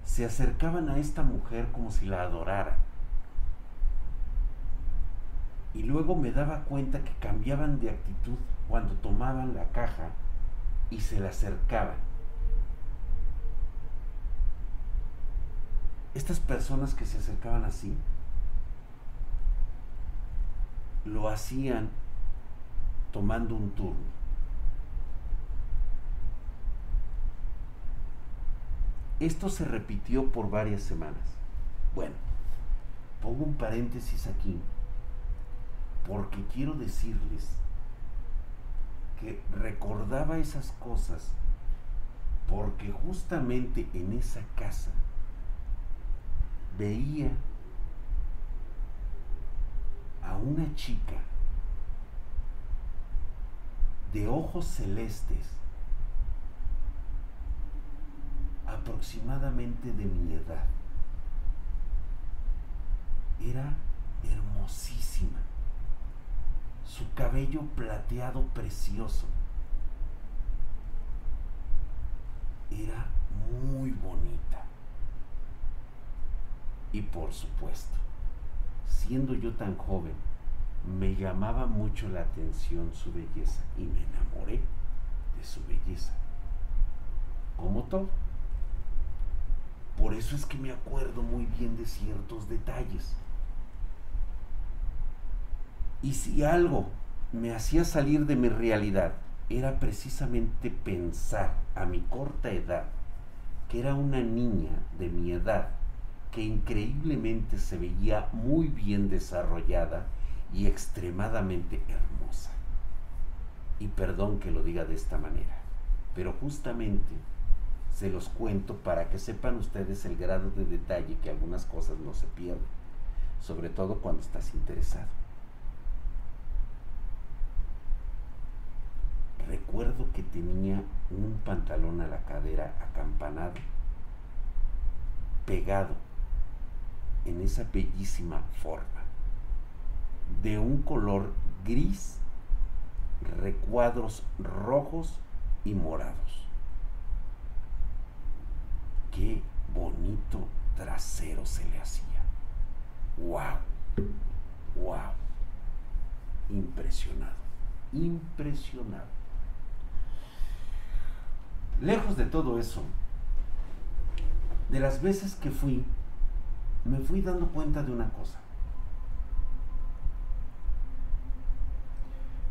Se acercaban a esta mujer como si la adorara. Y luego me daba cuenta que cambiaban de actitud cuando tomaban la caja y se la acercaban. Estas personas que se acercaban así, lo hacían tomando un turno. Esto se repitió por varias semanas. Bueno, pongo un paréntesis aquí porque quiero decirles que recordaba esas cosas porque justamente en esa casa veía a una chica de ojos celestes, aproximadamente de mi edad. Era hermosísima, su cabello plateado precioso. Era muy bonita. Y por supuesto, siendo yo tan joven, me llamaba mucho la atención su belleza y me enamoré de su belleza. Como todo. Por eso es que me acuerdo muy bien de ciertos detalles. Y si algo me hacía salir de mi realidad, era precisamente pensar a mi corta edad que era una niña de mi edad que increíblemente se veía muy bien desarrollada y extremadamente hermosa. Y perdón que lo diga de esta manera, pero justamente se los cuento para que sepan ustedes el grado de detalle que algunas cosas no se pierden, sobre todo cuando estás interesado. Recuerdo que tenía un pantalón a la cadera acampanado, pegado en esa bellísima forma, de un color gris, recuadros rojos y morados. Qué bonito trasero se le hacía. ¡Wow! ¡Wow! Impresionado, impresionado. Lejos de todo eso, de las veces que fui, me fui dando cuenta de una cosa.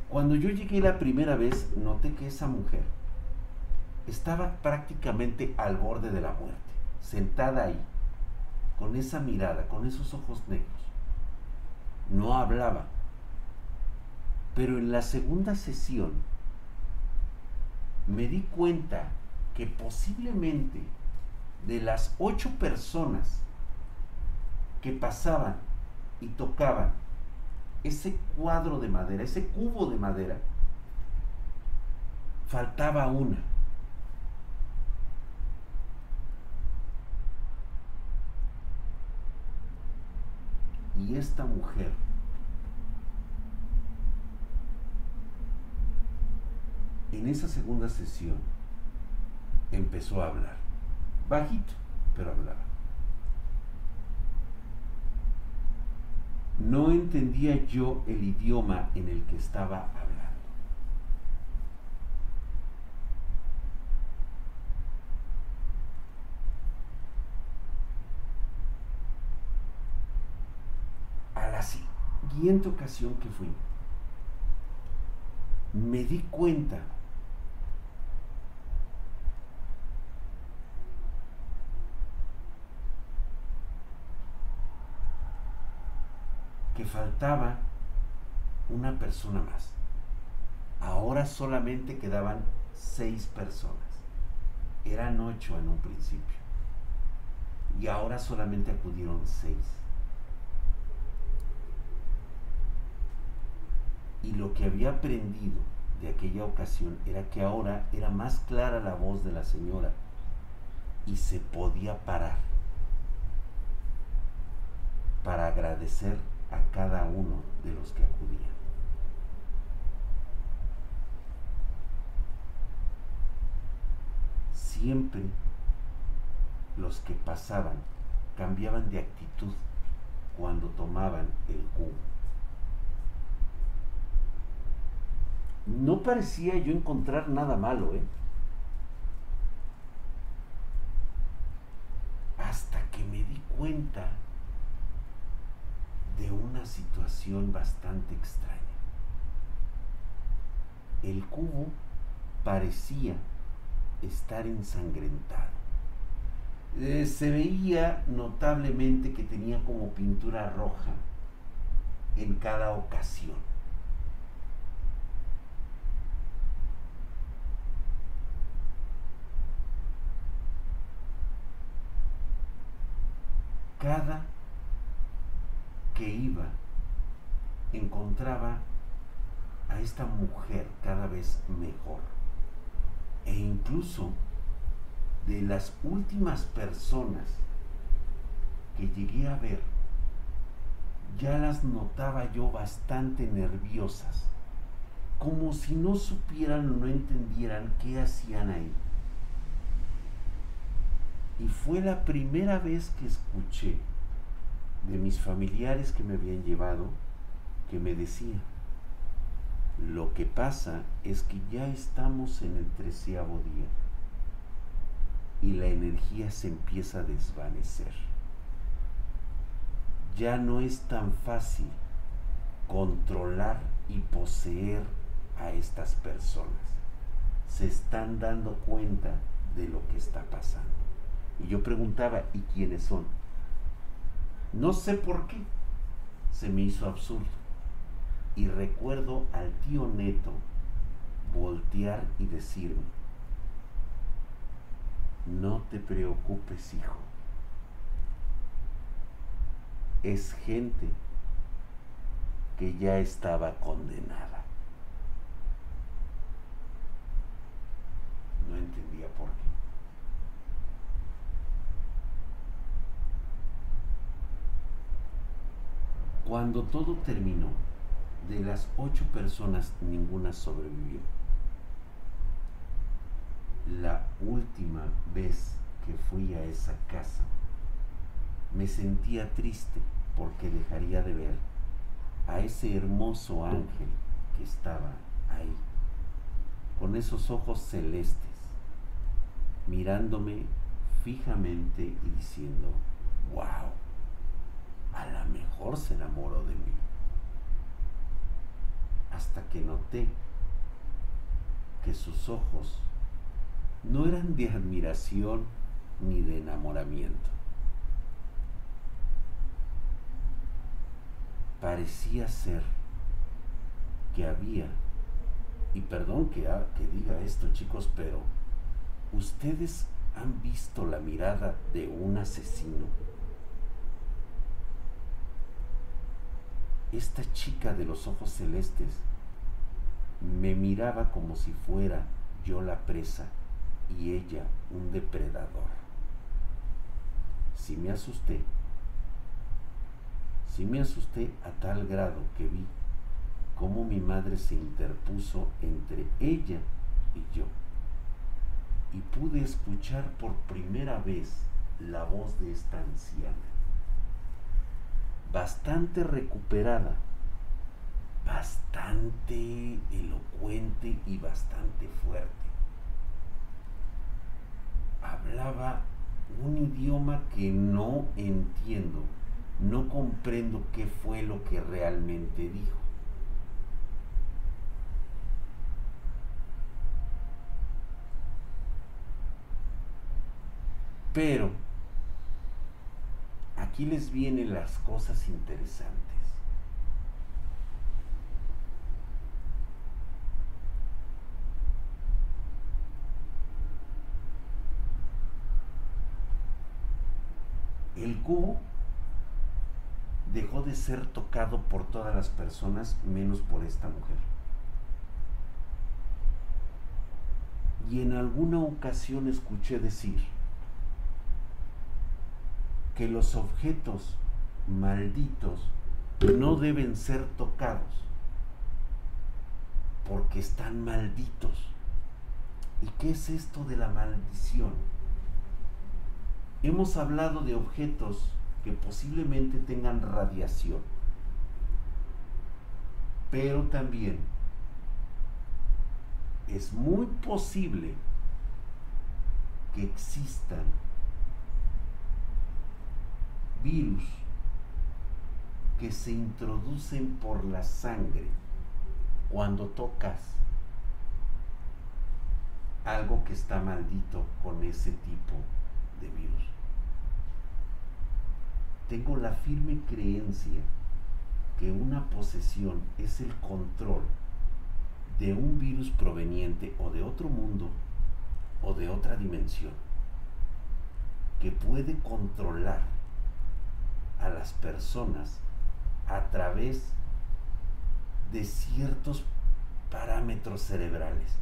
Cuando yo llegué la primera vez, noté que esa mujer estaba prácticamente al borde de la muerte, sentada ahí, con esa mirada, con esos ojos negros. No hablaba. Pero en la segunda sesión me di cuenta que posiblemente de las ocho personas que pasaban y tocaban ese cuadro de madera, ese cubo de madera, faltaba una. Y esta mujer en esa segunda sesión empezó a hablar. Bajito, pero hablaba. No entendía yo el idioma en el que estaba hablando. A la siguiente ocasión que fui, me di cuenta faltaba una persona más. Ahora solamente quedaban seis personas. Eran ocho en un principio. Y ahora solamente acudieron seis. Y lo que había aprendido de aquella ocasión era que ahora era más clara la voz de la señora y se podía parar para agradecer a cada uno de los que acudían. Siempre los que pasaban cambiaban de actitud cuando tomaban el cubo. No parecía yo encontrar nada malo, ¿eh? Hasta que me di cuenta de una situación bastante extraña. El cubo parecía estar ensangrentado. Eh, se veía notablemente que tenía como pintura roja en cada ocasión. Cada que iba encontraba a esta mujer cada vez mejor. E incluso de las últimas personas que llegué a ver, ya las notaba yo bastante nerviosas, como si no supieran o no entendieran qué hacían ahí. Y fue la primera vez que escuché de mis familiares que me habían llevado que me decían, lo que pasa es que ya estamos en el treceavo día y la energía se empieza a desvanecer. Ya no es tan fácil controlar y poseer a estas personas. Se están dando cuenta de lo que está pasando. Y yo preguntaba, ¿y quiénes son? No sé por qué. Se me hizo absurdo. Y recuerdo al tío Neto voltear y decirme, no te preocupes, hijo. Es gente que ya estaba condenada. No entendía por qué. Cuando todo terminó, de las ocho personas ninguna sobrevivió. La última vez que fui a esa casa, me sentía triste porque dejaría de ver a ese hermoso ángel que estaba ahí, con esos ojos celestes, mirándome fijamente y diciendo, wow, a lo mejor se enamoró de mí. Hasta que noté que sus ojos no eran de admiración ni de enamoramiento. Parecía ser que había, y perdón que, que diga esto chicos, pero ustedes han visto la mirada de un asesino. Esta chica de los ojos celestes me miraba como si fuera yo la presa y ella un depredador. Si me asusté, si me asusté a tal grado que vi cómo mi madre se interpuso entre ella y yo. Y pude escuchar por primera vez la voz de esta anciana, bastante recuperada, bastante elocuente y bastante fuerte. Hablaba un idioma que no entiendo, no comprendo qué fue lo que realmente dijo. Pero aquí les vienen las cosas interesantes. El cubo dejó de ser tocado por todas las personas menos por esta mujer. Y en alguna ocasión escuché decir que los objetos malditos no deben ser tocados porque están malditos. ¿Y qué es esto de la maldición? Hemos hablado de objetos que posiblemente tengan radiación, pero también es muy posible que existan virus que se introducen por la sangre cuando tocas algo que está maldito con ese tipo de virus. Tengo la firme creencia que una posesión es el control de un virus proveniente o de otro mundo o de otra dimensión que puede controlar a las personas a través de ciertos parámetros cerebrales.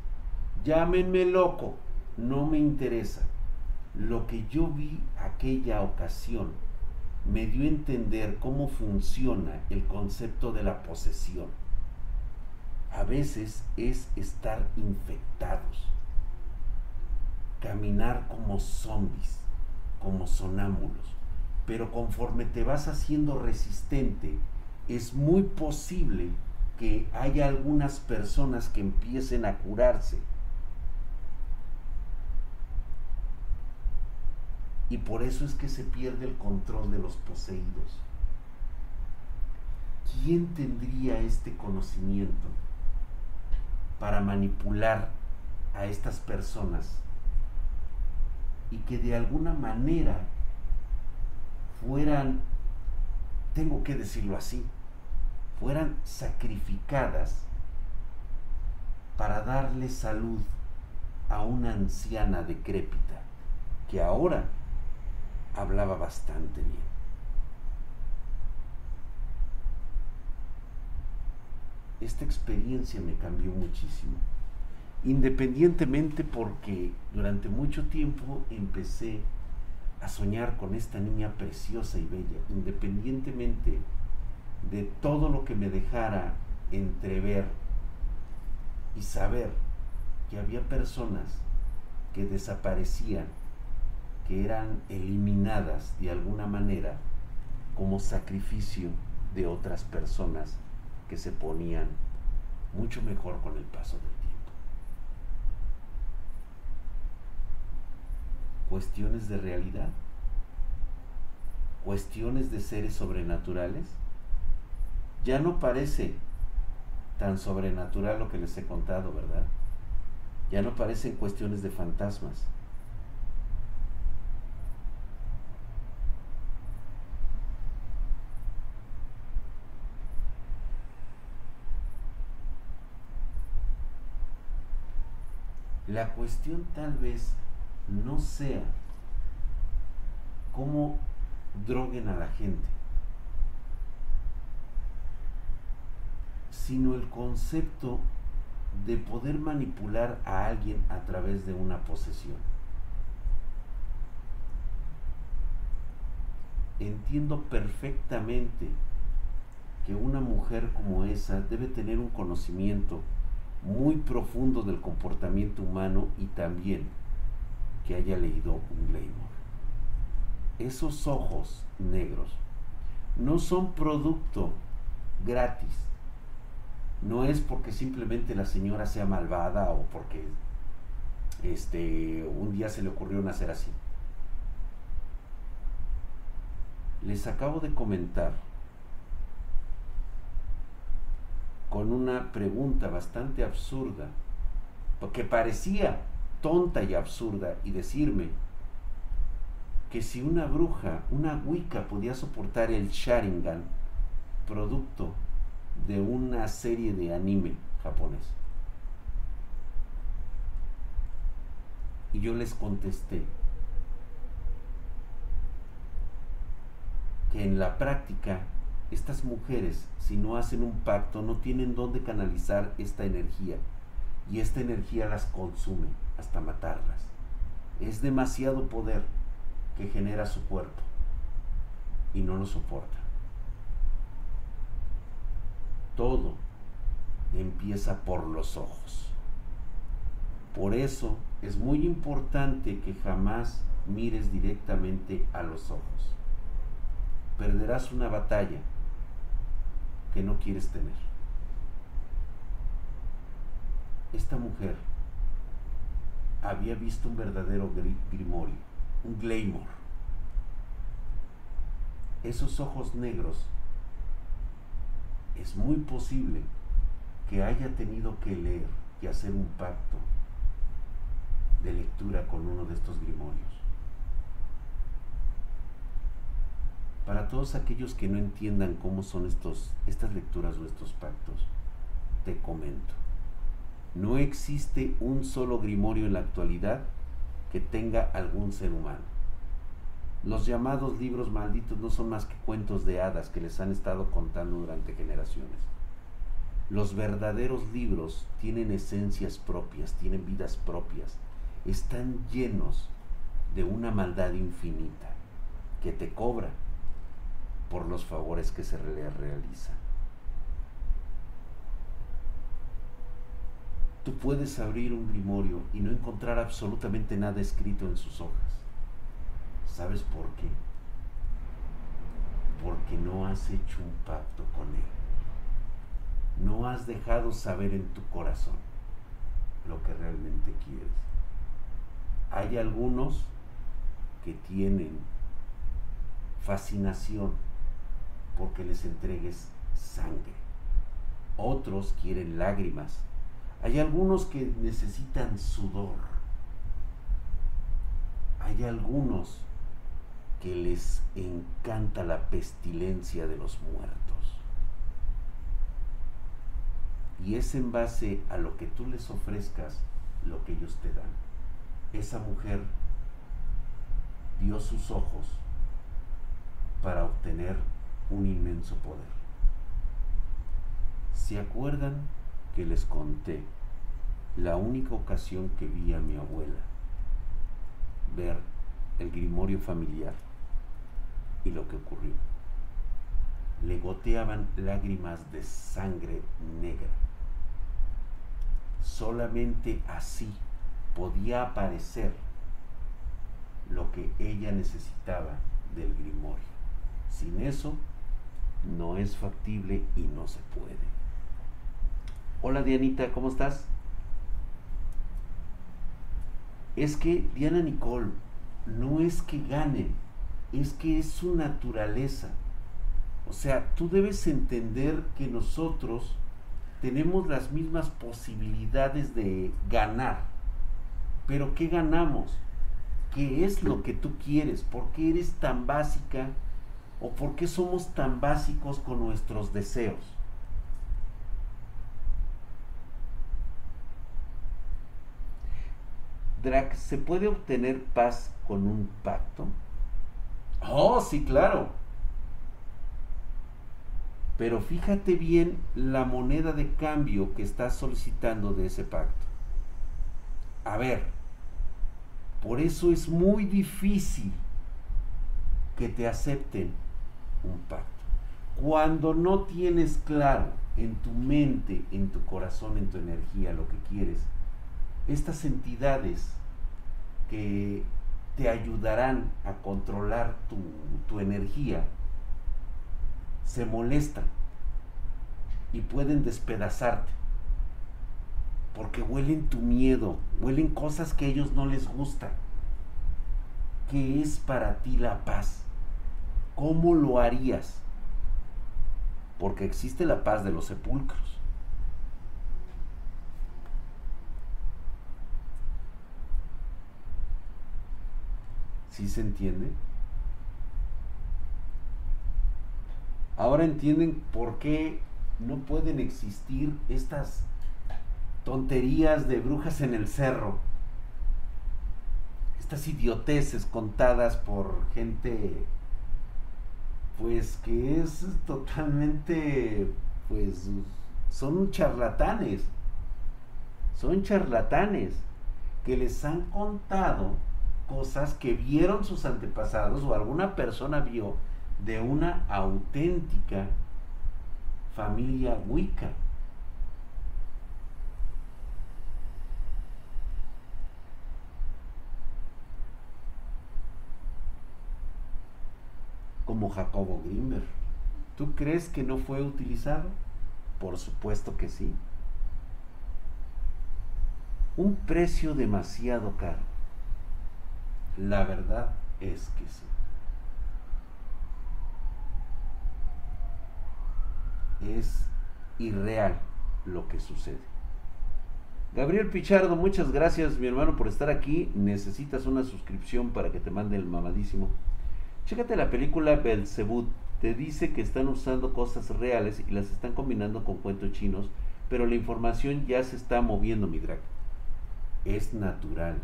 Llámenme loco, no me interesa. Lo que yo vi aquella ocasión me dio a entender cómo funciona el concepto de la posesión. A veces es estar infectados, caminar como zombies, como sonámbulos, pero conforme te vas haciendo resistente, es muy posible que haya algunas personas que empiecen a curarse. Y por eso es que se pierde el control de los poseídos. ¿Quién tendría este conocimiento para manipular a estas personas y que de alguna manera fueran, tengo que decirlo así, fueran sacrificadas para darle salud a una anciana decrépita que ahora hablaba bastante bien. Esta experiencia me cambió muchísimo. Independientemente porque durante mucho tiempo empecé a soñar con esta niña preciosa y bella, independientemente de todo lo que me dejara entrever y saber que había personas que desaparecían, que eran eliminadas de alguna manera como sacrificio de otras personas que se ponían mucho mejor con el paso del tiempo. Cuestiones de realidad, cuestiones de seres sobrenaturales. Ya no parece tan sobrenatural lo que les he contado, ¿verdad? Ya no parecen cuestiones de fantasmas. La cuestión tal vez no sea cómo droguen a la gente, sino el concepto de poder manipular a alguien a través de una posesión. Entiendo perfectamente que una mujer como esa debe tener un conocimiento muy profundo del comportamiento humano y también que haya leído un Glamour. Esos ojos negros no son producto gratis. No es porque simplemente la señora sea malvada o porque este un día se le ocurrió nacer así. Les acabo de comentar con una pregunta bastante absurda, porque parecía tonta y absurda, y decirme que si una bruja, una Wicca podía soportar el Sharingan, producto de una serie de anime japonés. Y yo les contesté que en la práctica estas mujeres, si no hacen un pacto, no tienen dónde canalizar esta energía. Y esta energía las consume hasta matarlas. Es demasiado poder que genera su cuerpo y no lo soporta. Todo empieza por los ojos. Por eso es muy importante que jamás mires directamente a los ojos. Perderás una batalla que no quieres tener. Esta mujer había visto un verdadero grimorio, un glamour. Esos ojos negros es muy posible que haya tenido que leer y hacer un pacto de lectura con uno de estos grimorios. Para todos aquellos que no entiendan cómo son estos, estas lecturas o estos pactos, te comento. No existe un solo grimorio en la actualidad que tenga algún ser humano. Los llamados libros malditos no son más que cuentos de hadas que les han estado contando durante generaciones. Los verdaderos libros tienen esencias propias, tienen vidas propias, están llenos de una maldad infinita que te cobra por los favores que se le realizan. Tú puedes abrir un grimorio y no encontrar absolutamente nada escrito en sus hojas. ¿Sabes por qué? Porque no has hecho un pacto con él. No has dejado saber en tu corazón lo que realmente quieres. Hay algunos que tienen fascinación porque les entregues sangre. Otros quieren lágrimas. Hay algunos que necesitan sudor. Hay algunos que les encanta la pestilencia de los muertos. Y es en base a lo que tú les ofrezcas lo que ellos te dan. Esa mujer dio sus ojos para obtener un inmenso poder. ¿Se acuerdan que les conté la única ocasión que vi a mi abuela ver el grimorio familiar y lo que ocurrió? Le goteaban lágrimas de sangre negra. Solamente así podía aparecer lo que ella necesitaba del grimorio. Sin eso, no es factible y no se puede. Hola Dianita, ¿cómo estás? Es que Diana Nicole no es que gane, es que es su naturaleza. O sea, tú debes entender que nosotros tenemos las mismas posibilidades de ganar. Pero ¿qué ganamos? ¿Qué es lo que tú quieres? ¿Por qué eres tan básica? ¿O por qué somos tan básicos con nuestros deseos? Drac, ¿se puede obtener paz con un pacto? Oh, sí, claro. Pero fíjate bien la moneda de cambio que estás solicitando de ese pacto. A ver, por eso es muy difícil que te acepten un pacto. Cuando no tienes claro en tu mente, en tu corazón, en tu energía lo que quieres, estas entidades que te ayudarán a controlar tu, tu energía se molestan y pueden despedazarte porque huelen tu miedo, huelen cosas que a ellos no les gustan. ¿Qué es para ti la paz? ¿Cómo lo harías? Porque existe la paz de los sepulcros. ¿Sí se entiende? Ahora entienden por qué no pueden existir estas tonterías de brujas en el cerro. Estas idioteces contadas por gente pues que es totalmente pues son charlatanes. Son charlatanes que les han contado cosas que vieron sus antepasados o alguna persona vio de una auténtica familia Wicca. Como Jacobo Grimberg. ¿Tú crees que no fue utilizado? Por supuesto que sí. Un precio demasiado caro. La verdad es que sí. Es irreal lo que sucede. Gabriel Pichardo, muchas gracias mi hermano por estar aquí. Necesitas una suscripción para que te mande el mamadísimo. Chécate la película Belzebut. Te dice que están usando cosas reales y las están combinando con cuentos chinos, pero la información ya se está moviendo, mi drag. Es natural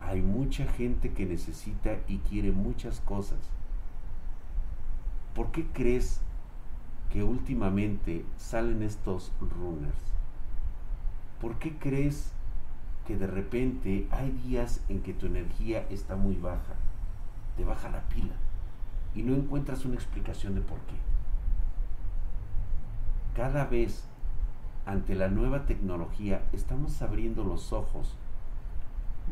hay mucha gente que necesita y quiere muchas cosas. ¿Por qué crees que últimamente salen estos runners? ¿Por qué crees que de repente hay días en que tu energía está muy baja? Te baja la pila. y no encuentras una explicación de por qué. Cada vez ante la nueva tecnología estamos abriendo los ojos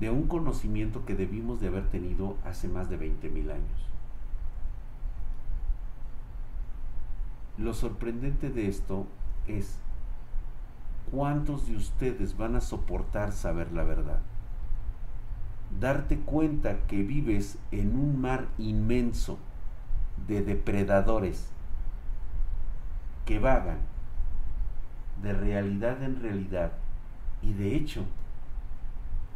de un conocimiento que debimos de haber tenido hace más de 20.000 años. Lo sorprendente de esto es cuántos de ustedes van a soportar saber la verdad. Darte cuenta que vives en un mar inmenso de depredadores que vagan de realidad en realidad y de hecho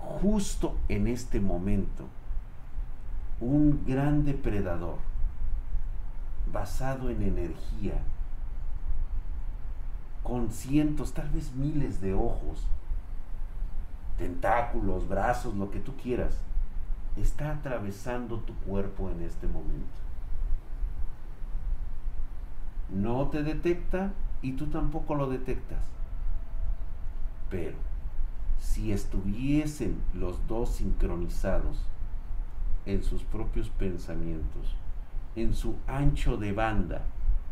justo en este momento un gran depredador basado en energía con cientos, tal vez miles de ojos, tentáculos, brazos, lo que tú quieras, está atravesando tu cuerpo en este momento. No te detecta y tú tampoco lo detectas. Pero si estuviesen los dos sincronizados en sus propios pensamientos, en su ancho de banda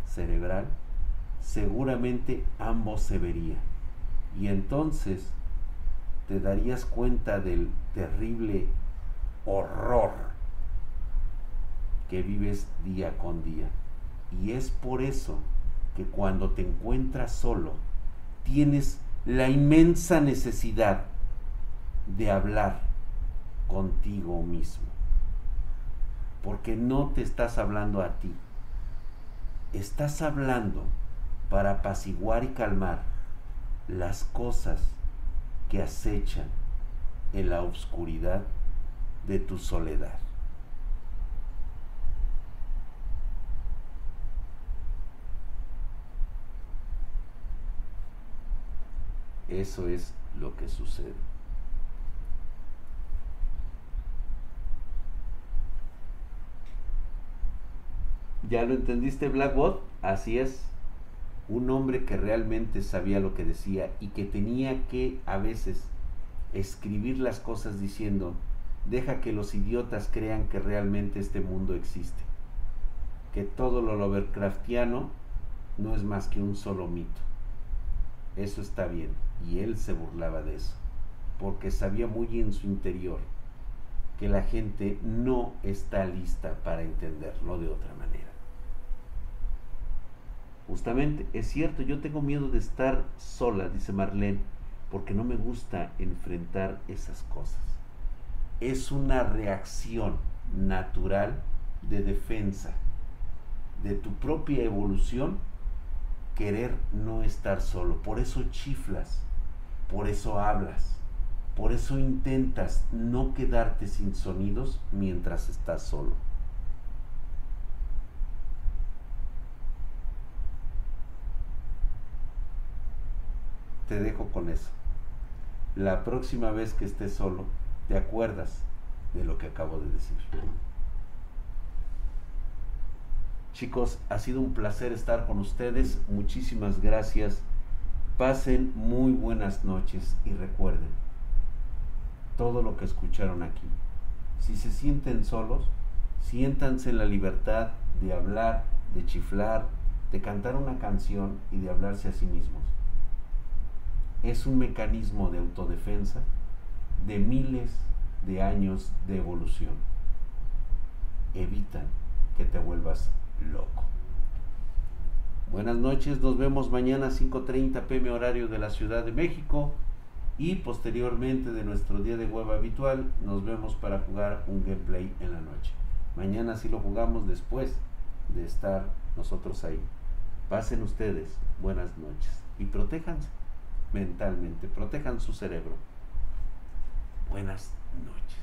cerebral, seguramente ambos se verían. Y entonces te darías cuenta del terrible horror que vives día con día. Y es por eso que cuando te encuentras solo, tienes la inmensa necesidad de hablar contigo mismo. Porque no te estás hablando a ti. Estás hablando para apaciguar y calmar las cosas que acechan en la oscuridad de tu soledad. Eso es lo que sucede. ¿Ya lo entendiste, Blackbot? Así es. Un hombre que realmente sabía lo que decía y que tenía que a veces escribir las cosas diciendo, deja que los idiotas crean que realmente este mundo existe. Que todo lo Lovecraftiano no es más que un solo mito. Eso está bien. Y él se burlaba de eso. Porque sabía muy en su interior que la gente no está lista para entenderlo de otra manera. Justamente, es cierto, yo tengo miedo de estar sola, dice Marlene, porque no me gusta enfrentar esas cosas. Es una reacción natural de defensa de tu propia evolución querer no estar solo. Por eso chiflas, por eso hablas, por eso intentas no quedarte sin sonidos mientras estás solo. te dejo con eso. La próxima vez que estés solo, te acuerdas de lo que acabo de decir. Chicos, ha sido un placer estar con ustedes. Muchísimas gracias. Pasen muy buenas noches y recuerden todo lo que escucharon aquí. Si se sienten solos, siéntanse en la libertad de hablar, de chiflar, de cantar una canción y de hablarse a sí mismos es un mecanismo de autodefensa de miles de años de evolución. Evitan que te vuelvas loco. Buenas noches, nos vemos mañana a 5.30 pm horario de la Ciudad de México y posteriormente de nuestro día de web habitual nos vemos para jugar un gameplay en la noche. Mañana sí lo jugamos después de estar nosotros ahí. Pasen ustedes, buenas noches y protéjanse mentalmente. Protejan su cerebro. Buenas noches.